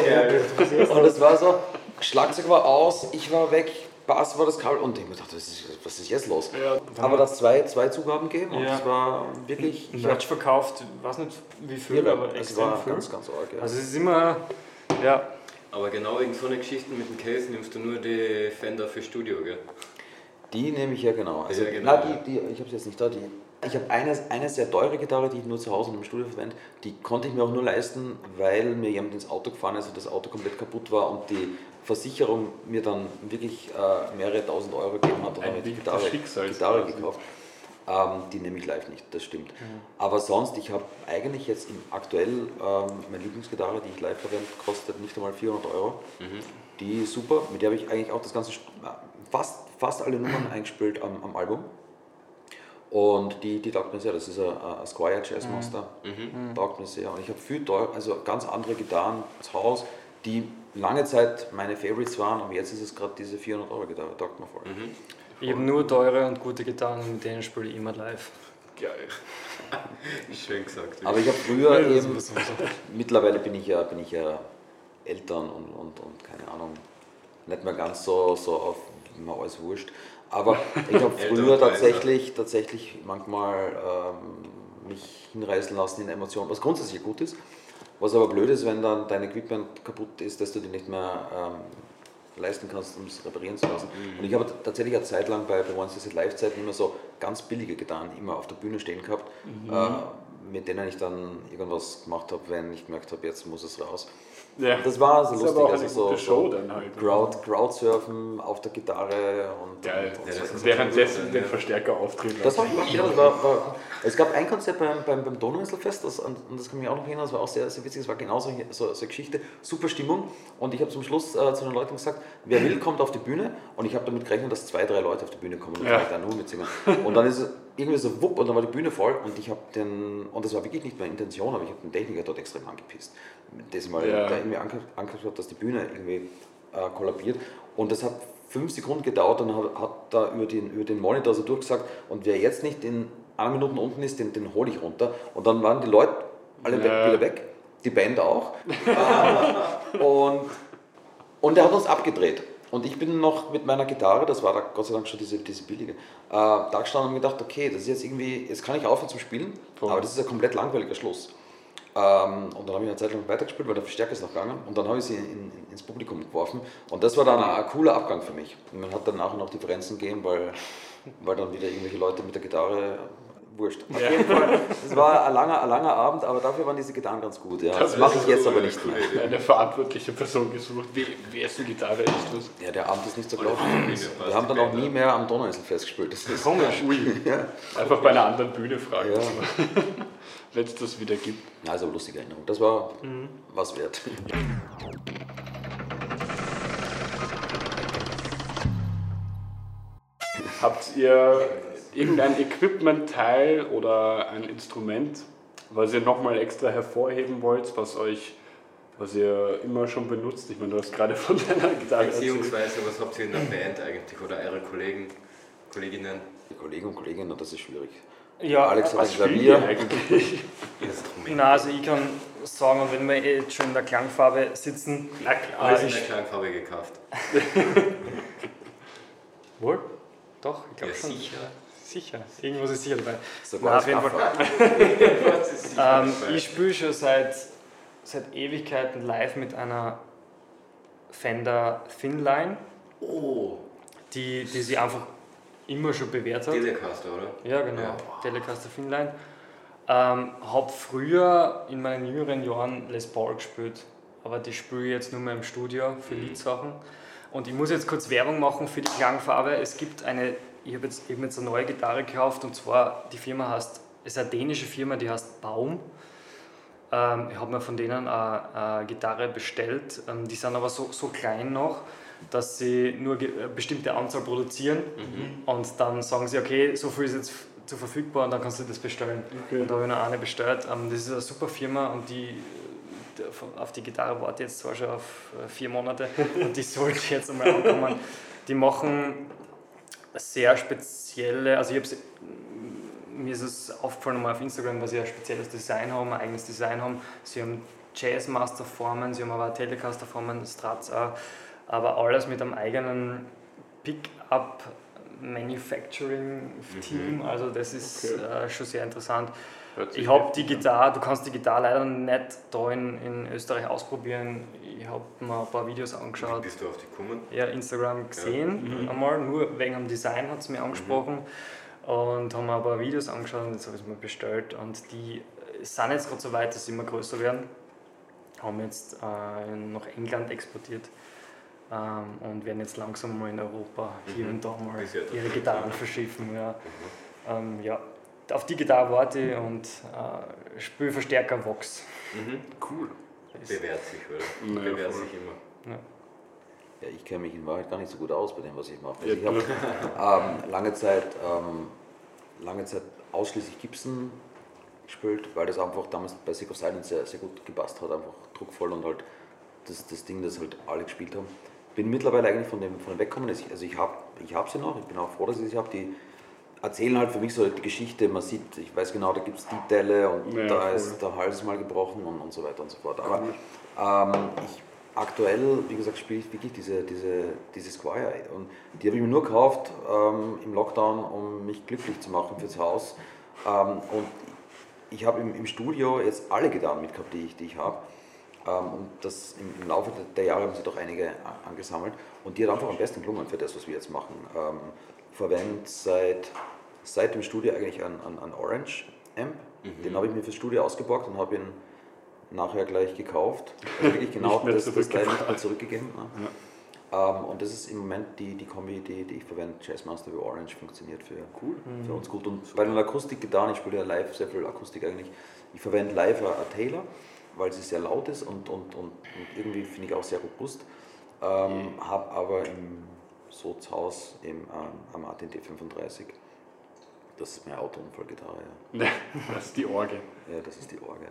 und es war so, Schlagzeug war aus, ich war weg, Bass war das Kabel und ich mir dachte, was ist, was ist jetzt los? Ja, Aber das zwei, zwei Zugaben gegeben und Ja. es war wirklich, ich Merch verkauft, weiß nicht wie viel, irre. aber es extrem war viel. ganz, ganz arg. Ja. Also es ist immer, ja, Aber genau wegen so einer Geschichte mit dem Case nimmst du nur die Fender für Studio, gell? Die nehme ich ja genau. Also, Ja, genau, Na, ja. die, die, ich habe sie jetzt nicht da. Die, ich habe eine, eine sehr teure Gitarre, die ich nur zu Hause und im Studio verwende. Die konnte ich mir auch nur leisten, weil mir jemand ins Auto gefahren ist und das Auto komplett kaputt war und die Versicherung mir dann wirklich äh, mehrere tausend Euro gegeben hat und des Gitarre, Gitarre gekauft. Ähm, die nehme ich live nicht, das stimmt. Aber sonst, ich habe eigentlich jetzt im aktuell ähm, meine Lieblingsgitarre, die ich live verwende, kostet nicht einmal 400 Euro. Die ist super, mit der habe ich eigentlich auch das ganze, äh, fast, fast alle Nummern <clears throat> eingespielt am, am Album. Und die, die taugt mir sehr, das ist ein, ein Squire Jazzmaster, taugt mir sehr. Und ich habe viel teuer, also ganz andere Gitarren zu Hause, die lange Zeit meine Favorites waren, aber jetzt ist es gerade diese 400 Euro Gitarre, taugt mir voll. Ich habe nur teure und gute Gitarren und mit denen spiele ich immer live. Geil. <laughs> Schön gesagt. Aber ich habe früher Ja, eben, mittlerweile bin ich ja, bin ich ja Eltern und, und, und keine Ahnung, nicht mehr ganz so, so auf mir alles wurscht. Aber ich habe <laughs> früher tatsächlich, tatsächlich manchmal ähm, mich hinreißen lassen in Emotionen, was grundsätzlich gut ist. Was aber blöd ist, wenn dann dein Equipment kaputt ist, dass du dir nicht mehr ähm, leisten kannst, um es reparieren zu lassen. Und ich habe tatsächlich eine Zeit lang bei, bei Once Is It Live-Zeiten immer so ganz billige Gitarren immer auf der Bühne stehen gehabt, äh, mit denen ich dann irgendwas gemacht habe, wenn ich gemerkt habe, jetzt muss es raus. Ja. Das war so Das ist lustig, aber auch also eine so, Show so dann halt. Crowd, Crowdsurfen auf der Gitarre und, Geil. und, und Ja, das so. Währenddessen den Verstärker auftreten. Das war, ja, das war, war, es gab ein Konzept beim, beim, beim Donauinselfest, das, und das kann mich auch noch erinnern, das war auch sehr, sehr witzig, es war genauso hier- so, so eine Geschichte, super Stimmung und ich habe zum Schluss äh, zu den Leuten gesagt, wer will, kommt auf die Bühne und ich habe damit gerechnet, dass zwei, drei Leute auf die Bühne kommen und Ja. vielleicht da nur mitsingen. Und dann ist es irgendwie so wupp und dann war die Bühne voll und ich habe den, und das war wirklich nicht meine Intention, aber ich habe den Techniker dort extrem angepisst. Das mal Ja. da irgendwie ange- angeschaut habe, dass die Bühne irgendwie äh, kollabiert und das hat fünf Sekunden gedauert und hat, hat da über den, über den Monitor so durchgesagt und wer jetzt nicht in einer Minute unten ist, den, den hole ich runter und dann waren die Leute alle Ja. weg, wieder weg, die Band auch Äh, <laughs> und, und er hat uns abgedreht. Und ich bin noch mit meiner Gitarre, das war da Gott sei Dank schon diese, diese billige, äh, da gestanden und gedacht, okay, das ist jetzt irgendwie, jetzt kann ich aufhören zum Spielen, Voll. aber das ist ein komplett langweiliger Schluss. Ähm, und dann habe ich eine Zeit lang weitergespielt, weil der Verstärker ist noch gegangen und dann habe ich sie in, in, ins Publikum geworfen und das war dann ein, ein cooler Abgang für mich. Und man hat dann nachher noch Differenzen gegeben, weil, weil dann wieder irgendwelche Leute mit der Gitarre, wurscht. Auf Ja. jeden Fall, es war ein langer, ein langer Abend, aber dafür waren diese Gitarren ganz gut. Ja. Das, Das mache ist ich jetzt aber nicht mehr. Eine verantwortliche Person gesucht. Wie, wessen Gitarre ist das? Ja, der Abend ist nicht so gelaufen. Wir haben dann die auch nie mehr am Donauinselfest gespielt. Das ist, Komisch. <laughs> Ja. Einfach bei einer anderen Bühne fragen, Ja. <laughs> wenn es das wieder gibt. Also lustige Erinnerung. Das war was wert. Habt ihr irgendein Equipment-Teil oder ein Instrument, was ihr nochmal extra hervorheben wollt, was euch, was ihr immer schon benutzt? Ich meine, du hast gerade von deiner Gitarre erzählt. Beziehungsweise, was habt ihr in der Band eigentlich oder eure Kollegen, Kolleginnen? Die Kollegen und Kolleginnen, das ist schwierig. Ja, Alex hat Klavier. eigentlich? Instrumente. Na, also ich kann sagen, und wenn wir jetzt schon in der Klangfarbe sitzen, Na klar. In ich- der Klangfarbe gekauft. <laughs> <laughs> wohl? Doch, ich Ja, glaube schon. sicher. Sicher, irgendwas ist sicher dabei. Sogar auf jeden. <laughs> Ähm, ich spiele schon seit, seit Ewigkeiten live mit einer Fender Thinline, Oh, die, die sich einfach immer schon bewährt hat. Telecaster, oder? Ja, genau. Ja. Telecaster Thinline. Ähm, habe früher in meinen jüngeren Jahren Les Paul gespielt, aber die spiele ich jetzt nur mehr im Studio für Liedsachen. Und ich muss jetzt kurz Werbung machen für die Klangfarbe. Es gibt eine, ich habe jetzt eben jetzt eine neue Gitarre gekauft und zwar die Firma heißt, ist eine dänische Firma, die heißt Baum. Ähm, ich habe mir von denen eine, eine Gitarre bestellt. Ähm, die sind aber so, so klein noch, dass sie nur eine bestimmte Anzahl produzieren und dann sagen sie, okay, so viel ist jetzt zu verfügbar und dann kannst du das bestellen. Okay. Und da habe ich noch eine bestellt. Ähm, das ist eine super Firma und die auf die Gitarre warte jetzt zwar schon auf äh, vier Monate <laughs> und die sollte jetzt einmal ankommen. Die machen sehr spezielle, also ich habe mir ist es aufgefallen mal auf Instagram, weil sie ein spezielles Design haben, ein eigenes Design haben. Sie haben Jazzmaster-Formen, sie haben aber Telecaster-Formen, Strats auch, aber alles mit einem eigenen Pick-up Manufacturing Team, also das ist Okay. äh, schon sehr interessant. Ich habe die. Gitarre, du kannst die Gitarre leider nicht da in, in Österreich ausprobieren. Ich habe mir ein paar Videos Wie angeschaut. bist du auf die gekommen? ja, Instagram gesehen, einmal, nur wegen dem Design hat es mich angesprochen und haben mir ein paar Videos angeschaut und jetzt habe ich es mir bestellt und die sind jetzt gerade so weit, dass sie immer größer werden, haben jetzt äh, nach England exportiert ähm, und werden jetzt langsam mal in Europa hier und da mal ihre Gitarren ja. verschiffen. Ja. Ähm, ja. Auf die Gitarre warte ich und äh, Spielverstärker Vox. Cool. Bewährt sich, oder? Naja, Bewährt voll. sich immer. Ja, ich kenne mich in Wahrheit gar nicht so gut aus bei dem, was ich mache. Ja, Also ich habe <laughs> ähm, lange, Zeit, ähm, lange Zeit ausschließlich Gibson gespielt, weil das einfach damals bei Sick of Silence sehr, sehr gut gepasst hat, einfach druckvoll und halt das, das Ding, das halt alle gespielt haben. Bin mittlerweile eigentlich von dem, von dem weggekommen. Also ich- Also ich habe ich hab sie noch, ich bin auch froh, dass ich sie habe. Die erzählen halt für mich so die Geschichte, man sieht, ich weiß genau, da gibt es die Delle und Ja, da voll. ist der Hals mal gebrochen und, und so weiter und so fort. Aber ähm, ich, aktuell, wie gesagt, spiele ich wirklich diese, diese, diese Squire. Und die habe ich mir nur gekauft ähm, im Lockdown, um mich glücklich zu machen fürs Haus. Ähm, und ich habe im, im Studio jetzt alle Gitarren mitgehabt, die ich, die ich habe. Ähm, und das im, im Laufe der- Jahre haben sich doch einige angesammelt. Und die hat einfach am besten gelungen für das, was wir jetzt machen. Ähm, ich verwende seit, seit dem Studio eigentlich einen, einen, einen Orange Amp. Den habe ich mir fürs Studio ausgeborgt und habe ihn nachher gleich gekauft. Also wirklich <laughs> genau das, das nicht mehr zurückgegeben. Ne? Ähm, und das ist im Moment die, die Kombi, die, die ich verwende. Jazzmaster wie Orange funktioniert für, Cool. für uns gut. Und bei den Akustikgitarren, ich spiele ja live sehr viel Akustik eigentlich. Ich verwende live eine Taylor, weil sie sehr laut ist und, und, und, und irgendwie finde ich auch sehr robust. Ähm, Habe aber im Soz-Haus im, ähm, am Martin D35. Das ist meine Autounfallgitarre. Ja. <laughs> Das ist die Orgel. ja, das ist die Orgel.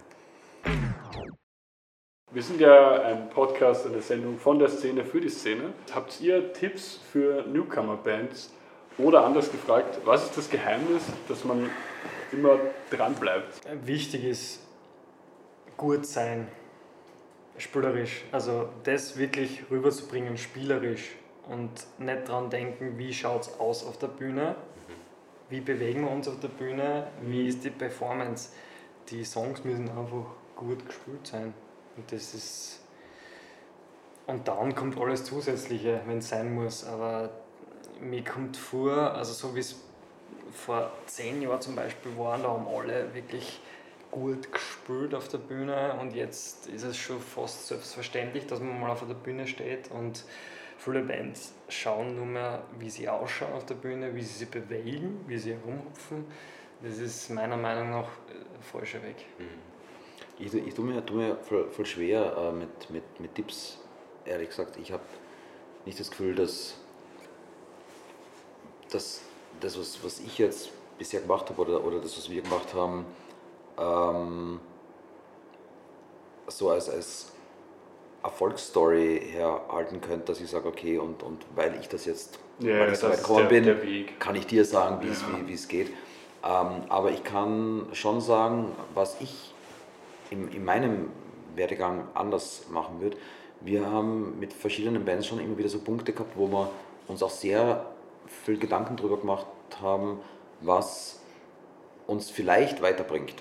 Wir sind ja ein Podcast, eine Sendung von der Szene für die Szene. Habt ihr Tipps für Newcomer-Bands? Oder anders gefragt, was ist das Geheimnis, dass man immer dran bleibt? Wichtig ist gut sein, spielerisch. Also das wirklich rüberzubringen, spielerisch und nicht dran denken, wie schaut es aus auf der Bühne, wie bewegen wir uns auf der Bühne, wie ist die Performance. Die Songs müssen einfach gut gespielt sein. Und das ist. Und dann kommt alles Zusätzliche, wenn es sein muss. Aber mir kommt vor, also so wie es vor zehn Jahren zum Beispiel waren, da haben alle wirklich gut gespielt auf der Bühne und jetzt ist es schon fast selbstverständlich, dass man mal auf der Bühne steht und viele Bands schauen nur mehr, wie sie ausschauen auf der Bühne, wie sie sich bewegen, wie sie herumhupfen. Das ist meiner Meinung nach äh, falscher Weg. Ich, tu- ich tue mir, tu mir voll, voll schwer äh, mit, mit, mit Tipps, ehrlich gesagt. Ich habe nicht das Gefühl, dass, dass das, was, was ich jetzt bisher gemacht habe oder, oder das, was wir gemacht haben, ähm, so als, als Erfolgsstory herhalten könnte, dass ich sage, okay, und, und weil ich das jetzt, Ja, weil ich so weit gekommen bin, der kann ich dir sagen, wie es Ja. wie, wie es geht. Ähm, aber ich kann schon sagen, was ich in, in meinem Werdegang anders machen würde. Wir haben mit verschiedenen Bands schon immer wieder so Punkte gehabt, wo wir uns auch sehr viel Gedanken darüber gemacht haben, was uns vielleicht weiterbringt.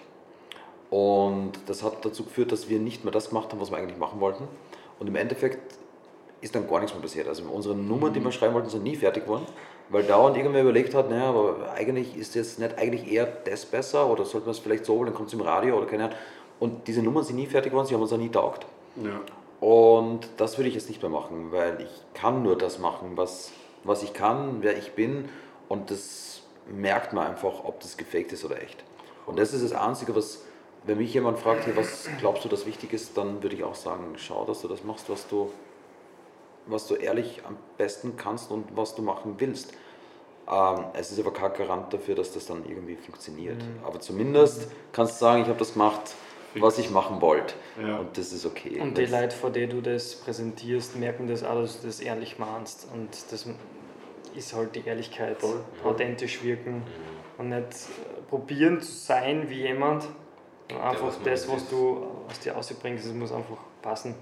Und das hat dazu geführt, dass wir nicht mehr das gemacht haben, was wir eigentlich machen wollten. Und im Endeffekt ist dann gar nichts mehr passiert. Also unsere Nummern, die wir schreiben wollten, sind nie fertig geworden, weil dauernd irgendwer überlegt hat, naja, aber eigentlich ist jetzt nicht eigentlich eher das besser oder sollte man es vielleicht so, dann kommt es im Radio oder keine Ahnung. Und diese Nummern sind nie fertig geworden, sie haben uns auch nie taugt. Ja. Und das würde ich jetzt nicht mehr machen, weil ich kann nur das machen, was, was ich kann, wer ich bin. Und das merkt man einfach, ob das gefaked ist oder echt. Und das ist das Einzige, was, wenn mich jemand fragt, hey, was glaubst du, das wichtig ist, dann würde ich auch sagen, schau, dass du das machst, was du, was du ehrlich am besten kannst und was du machen willst. Ähm, es ist aber kein Garant dafür, dass das dann irgendwie funktioniert. Aber zumindest kannst du sagen, ich habe das gemacht, was ich machen wollte. Ja. Und das ist okay. Und die Das- Leute, vor denen du das präsentierst, merken das auch, dass du das ehrlich meinst. Und das ist halt die Ehrlichkeit. Authentisch wirken und nicht äh, probieren zu sein wie jemand. Einfach was das, was du aus dir ausbringst, es muss einfach passen.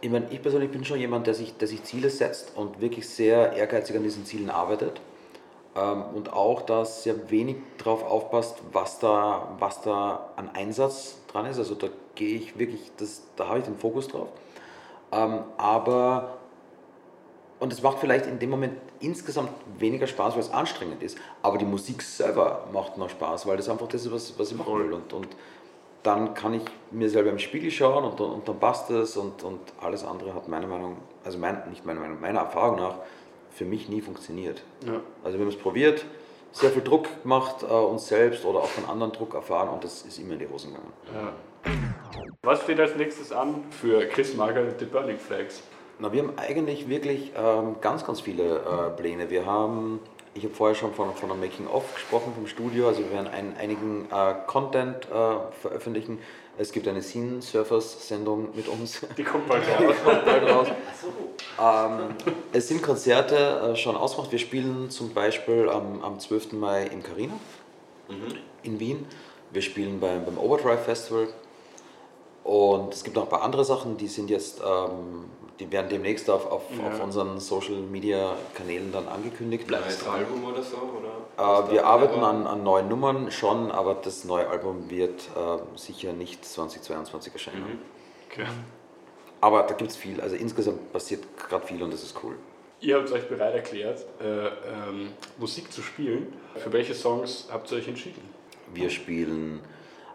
Ich meine, ich persönlich bin schon jemand, der sich, der sich Ziele setzt und wirklich sehr ehrgeizig an diesen Zielen arbeitet. Ähm, und auch, dass sehr wenig darauf aufpasst, was da, was da an Einsatz dran ist. Also da gehe ich wirklich, das, da habe ich den Fokus drauf. Ähm, aber, und es macht vielleicht in dem Moment insgesamt weniger Spaß, weil es anstrengend ist. Aber die Musik selber macht noch Spaß, weil das einfach das ist, was, was ich machen will. Und, und dann kann ich mir selber im Spiegel schauen und, und, dann passt es und, und alles andere hat meiner Meinung, also mein, nicht meine Meinung, meiner Erfahrung nach für mich nie funktioniert. Ja. Also wir haben es probiert, sehr viel Druck gemacht, äh, uns selbst oder auch von anderen Druck erfahren und das ist immer in die Hosen gegangen. Ja. Was steht als nächstes an für Chris Margaret und die Burning Flags? Na, wir haben eigentlich wirklich ähm, ganz, ganz viele äh, Pläne. Wir haben, ich habe vorher schon von, von einem Making-of gesprochen vom Studio, also wir werden ein, einigen äh, Content äh, veröffentlichen. Es gibt eine Scene Surfers Sendung mit uns. Die kommt bald <laughs> Die raus. kommt bald raus. Ähm, es sind Konzerte äh, schon ausgemacht. Wir spielen zum Beispiel am, am 12. Mai im Carina in Wien. Wir spielen beim, beim Overdrive Festival. Und es gibt noch ein paar andere Sachen, die sind jetzt, ähm, die werden demnächst auf, auf, Ja. auf unseren Social Media Kanälen dann angekündigt. Bleibt Neues dran. Album oder so? Oder Äh, wir arbeiten an, an neuen Nummern schon, aber das neue Album wird äh, sicher nicht 2022 erscheinen. Okay. Aber da gibt es viel, also insgesamt passiert gerade viel und das ist cool. Ihr habt euch bereit erklärt, äh, ähm, Musik zu spielen. Für welche Songs habt ihr euch entschieden? Wir spielen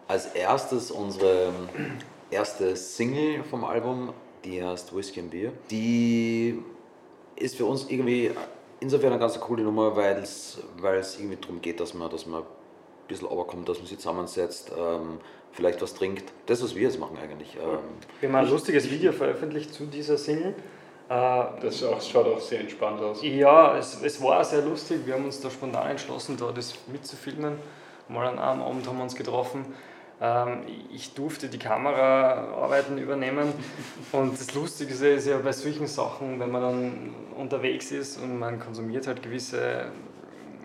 als erstes unsere erste Single vom Album, die heißt Whiskey and Beer. Die ist für uns irgendwie insofern eine ganz coole Nummer, weil es weil es irgendwie darum geht, dass man, dass man ein bisschen runterkommt, dass man sich zusammensetzt, ähm, vielleicht was trinkt. Das, was wir jetzt machen eigentlich. Ähm, Wir haben ein lustiges Video veröffentlicht zu dieser Single. Äh, Das auch, schaut auch sehr entspannt aus. Ja, es, es war sehr lustig. Wir haben uns da spontan entschlossen, da das mitzufilmen. Mal an einem Abend haben wir uns getroffen. Ähm, ich durfte die Kameraarbeiten übernehmen. Und das Lustige ist ja- bei solchen Sachen, wenn man dann unterwegs ist und man konsumiert halt gewisse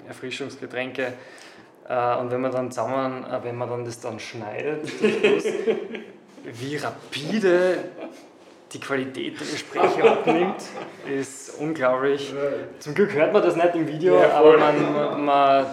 Erfrischungsgetränke. Äh, und wenn man dann zusammen, äh, wenn man dann das dann schneidet, wie rapide die Qualität der Gespräche abnimmt, ist unglaublich. Zum Glück hört man das nicht im Video, Ja, aber man, man,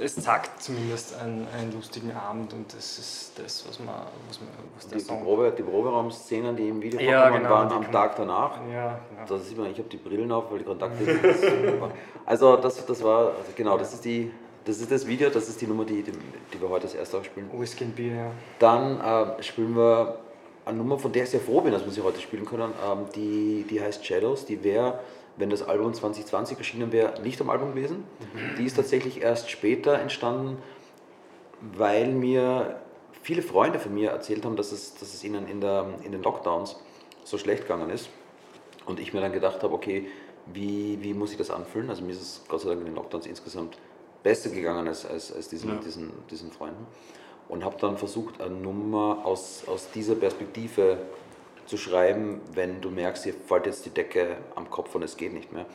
es zeigt zumindest einen, einen lustigen Abend und das ist das, was, man, was, man, was die, die. Probe, die Proberaumszenen, die im Video Ja, vorkommen, genau, waren am Tag danach. Ja, genau. Da sieht man, ich habe die Brillen auf, weil die Kontakte sind. Das ist super. Also das, das war, also genau, das ist, die, das ist das Video, das ist die Nummer, die, die, die wir heute das erste Mal spielen. Whisky and Beer, ja. Dann äh, spielen wir eine Nummer, von der ich sehr froh bin, dass wir sie heute spielen können. Ähm, die, die heißt Shadows. Die wäre, wenn das Album 2020 erschienen wäre, nicht am Album gewesen. Die ist tatsächlich erst später entstanden, weil mir viele Freunde von mir erzählt haben, dass es, dass es ihnen in, der, in den Lockdowns so schlecht gegangen ist. Und ich mir dann gedacht habe, okay, wie, wie muss ich das anfühlen? Also mir ist es Gott sei Dank in den Lockdowns insgesamt besser gegangen als, als, als diesen, Ja. diesen, diesen Freunden. Und habe dann versucht, eine Nummer aus, aus dieser Perspektive zu schreiben, wenn du merkst, dir fällt jetzt die Decke am Kopf und es geht nicht mehr.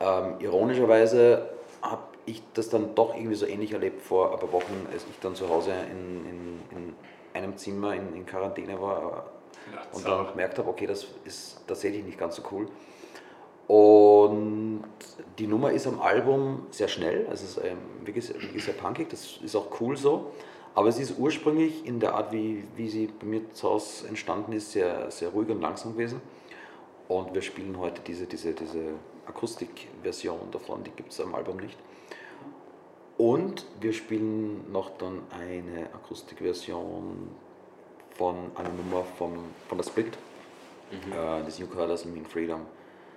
Ähm, ironischerweise habe ich das dann doch irgendwie so ähnlich erlebt vor ein paar Wochen, als ich dann zu Hause in, in, in einem Zimmer in, in Quarantäne war und dann gemerkt habe, okay, das ist tatsächlich nicht ganz so cool. Und die Nummer ist am Album sehr schnell, also es ist ähm, wirklich sehr punkig, das ist auch cool so. Aber es ist ursprünglich in der Art, wie, wie sie bei mir zu Hause entstanden ist, sehr, sehr ruhig und langsam gewesen. Und wir spielen heute diese, diese, diese Akustikversion davon, die gibt es am Album nicht. Und wir spielen noch dann eine Akustikversion von einer Nummer vom, von der Split, äh, des New Colors and Mean Freedom,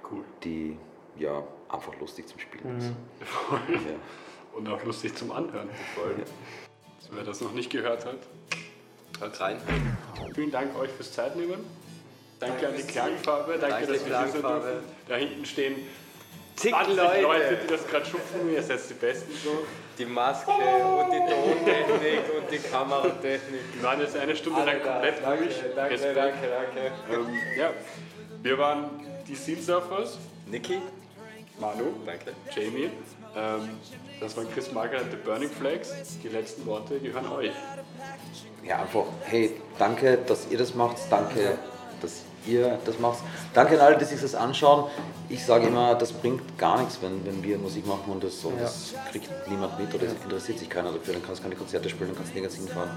Cool. die ja einfach lustig zum Spielen ist. Mhm. <laughs> Ja. Und auch lustig zum Anhören. Voll. Also, wer das noch nicht gehört hat, Hört rein. vielen Dank euch fürs Zeitnehmen. Danke an die Klangfarbe. Danke, Danke, dass wir hier Klangfarbe. dürfen. Da hinten stehen Zig 20 Leute. Leute. die das gerade schupfen. Ihr seid die Besten so. Die Maske und die Tontechnik und die Kameratechnik. Wir waren jetzt eine Stunde lang komplett danke, ruhig. danke, Respekt. danke, danke. Ähm, ja, wir waren die Scene Surfers. Niki, Manu, danke. Jamie. Ähm, das waren Chris Margaret The Burning Flags. Die letzten Worte gehören euch. ja, einfach, hey, danke, dass ihr das macht, danke, dass ihr das macht. Danke an alle, die sich das anschauen. Ich sage immer, das bringt gar nichts, wenn, wenn wir Musik machen und das, und Ja. das kriegt niemand mit oder es interessiert sich keiner dafür. Dann kannst du keine Konzerte spielen, dann kannst du nirgends hinfahren.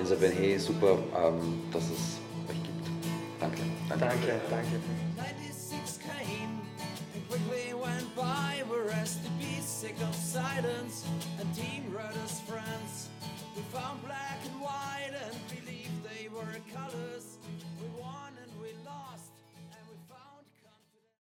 Insofern, hey, super, ähm, dass es euch gibt. Danke. Danke, danke. 96 sick of silence and Team Rudder's friends. We found black and white and believed they were colors. We won and we lost.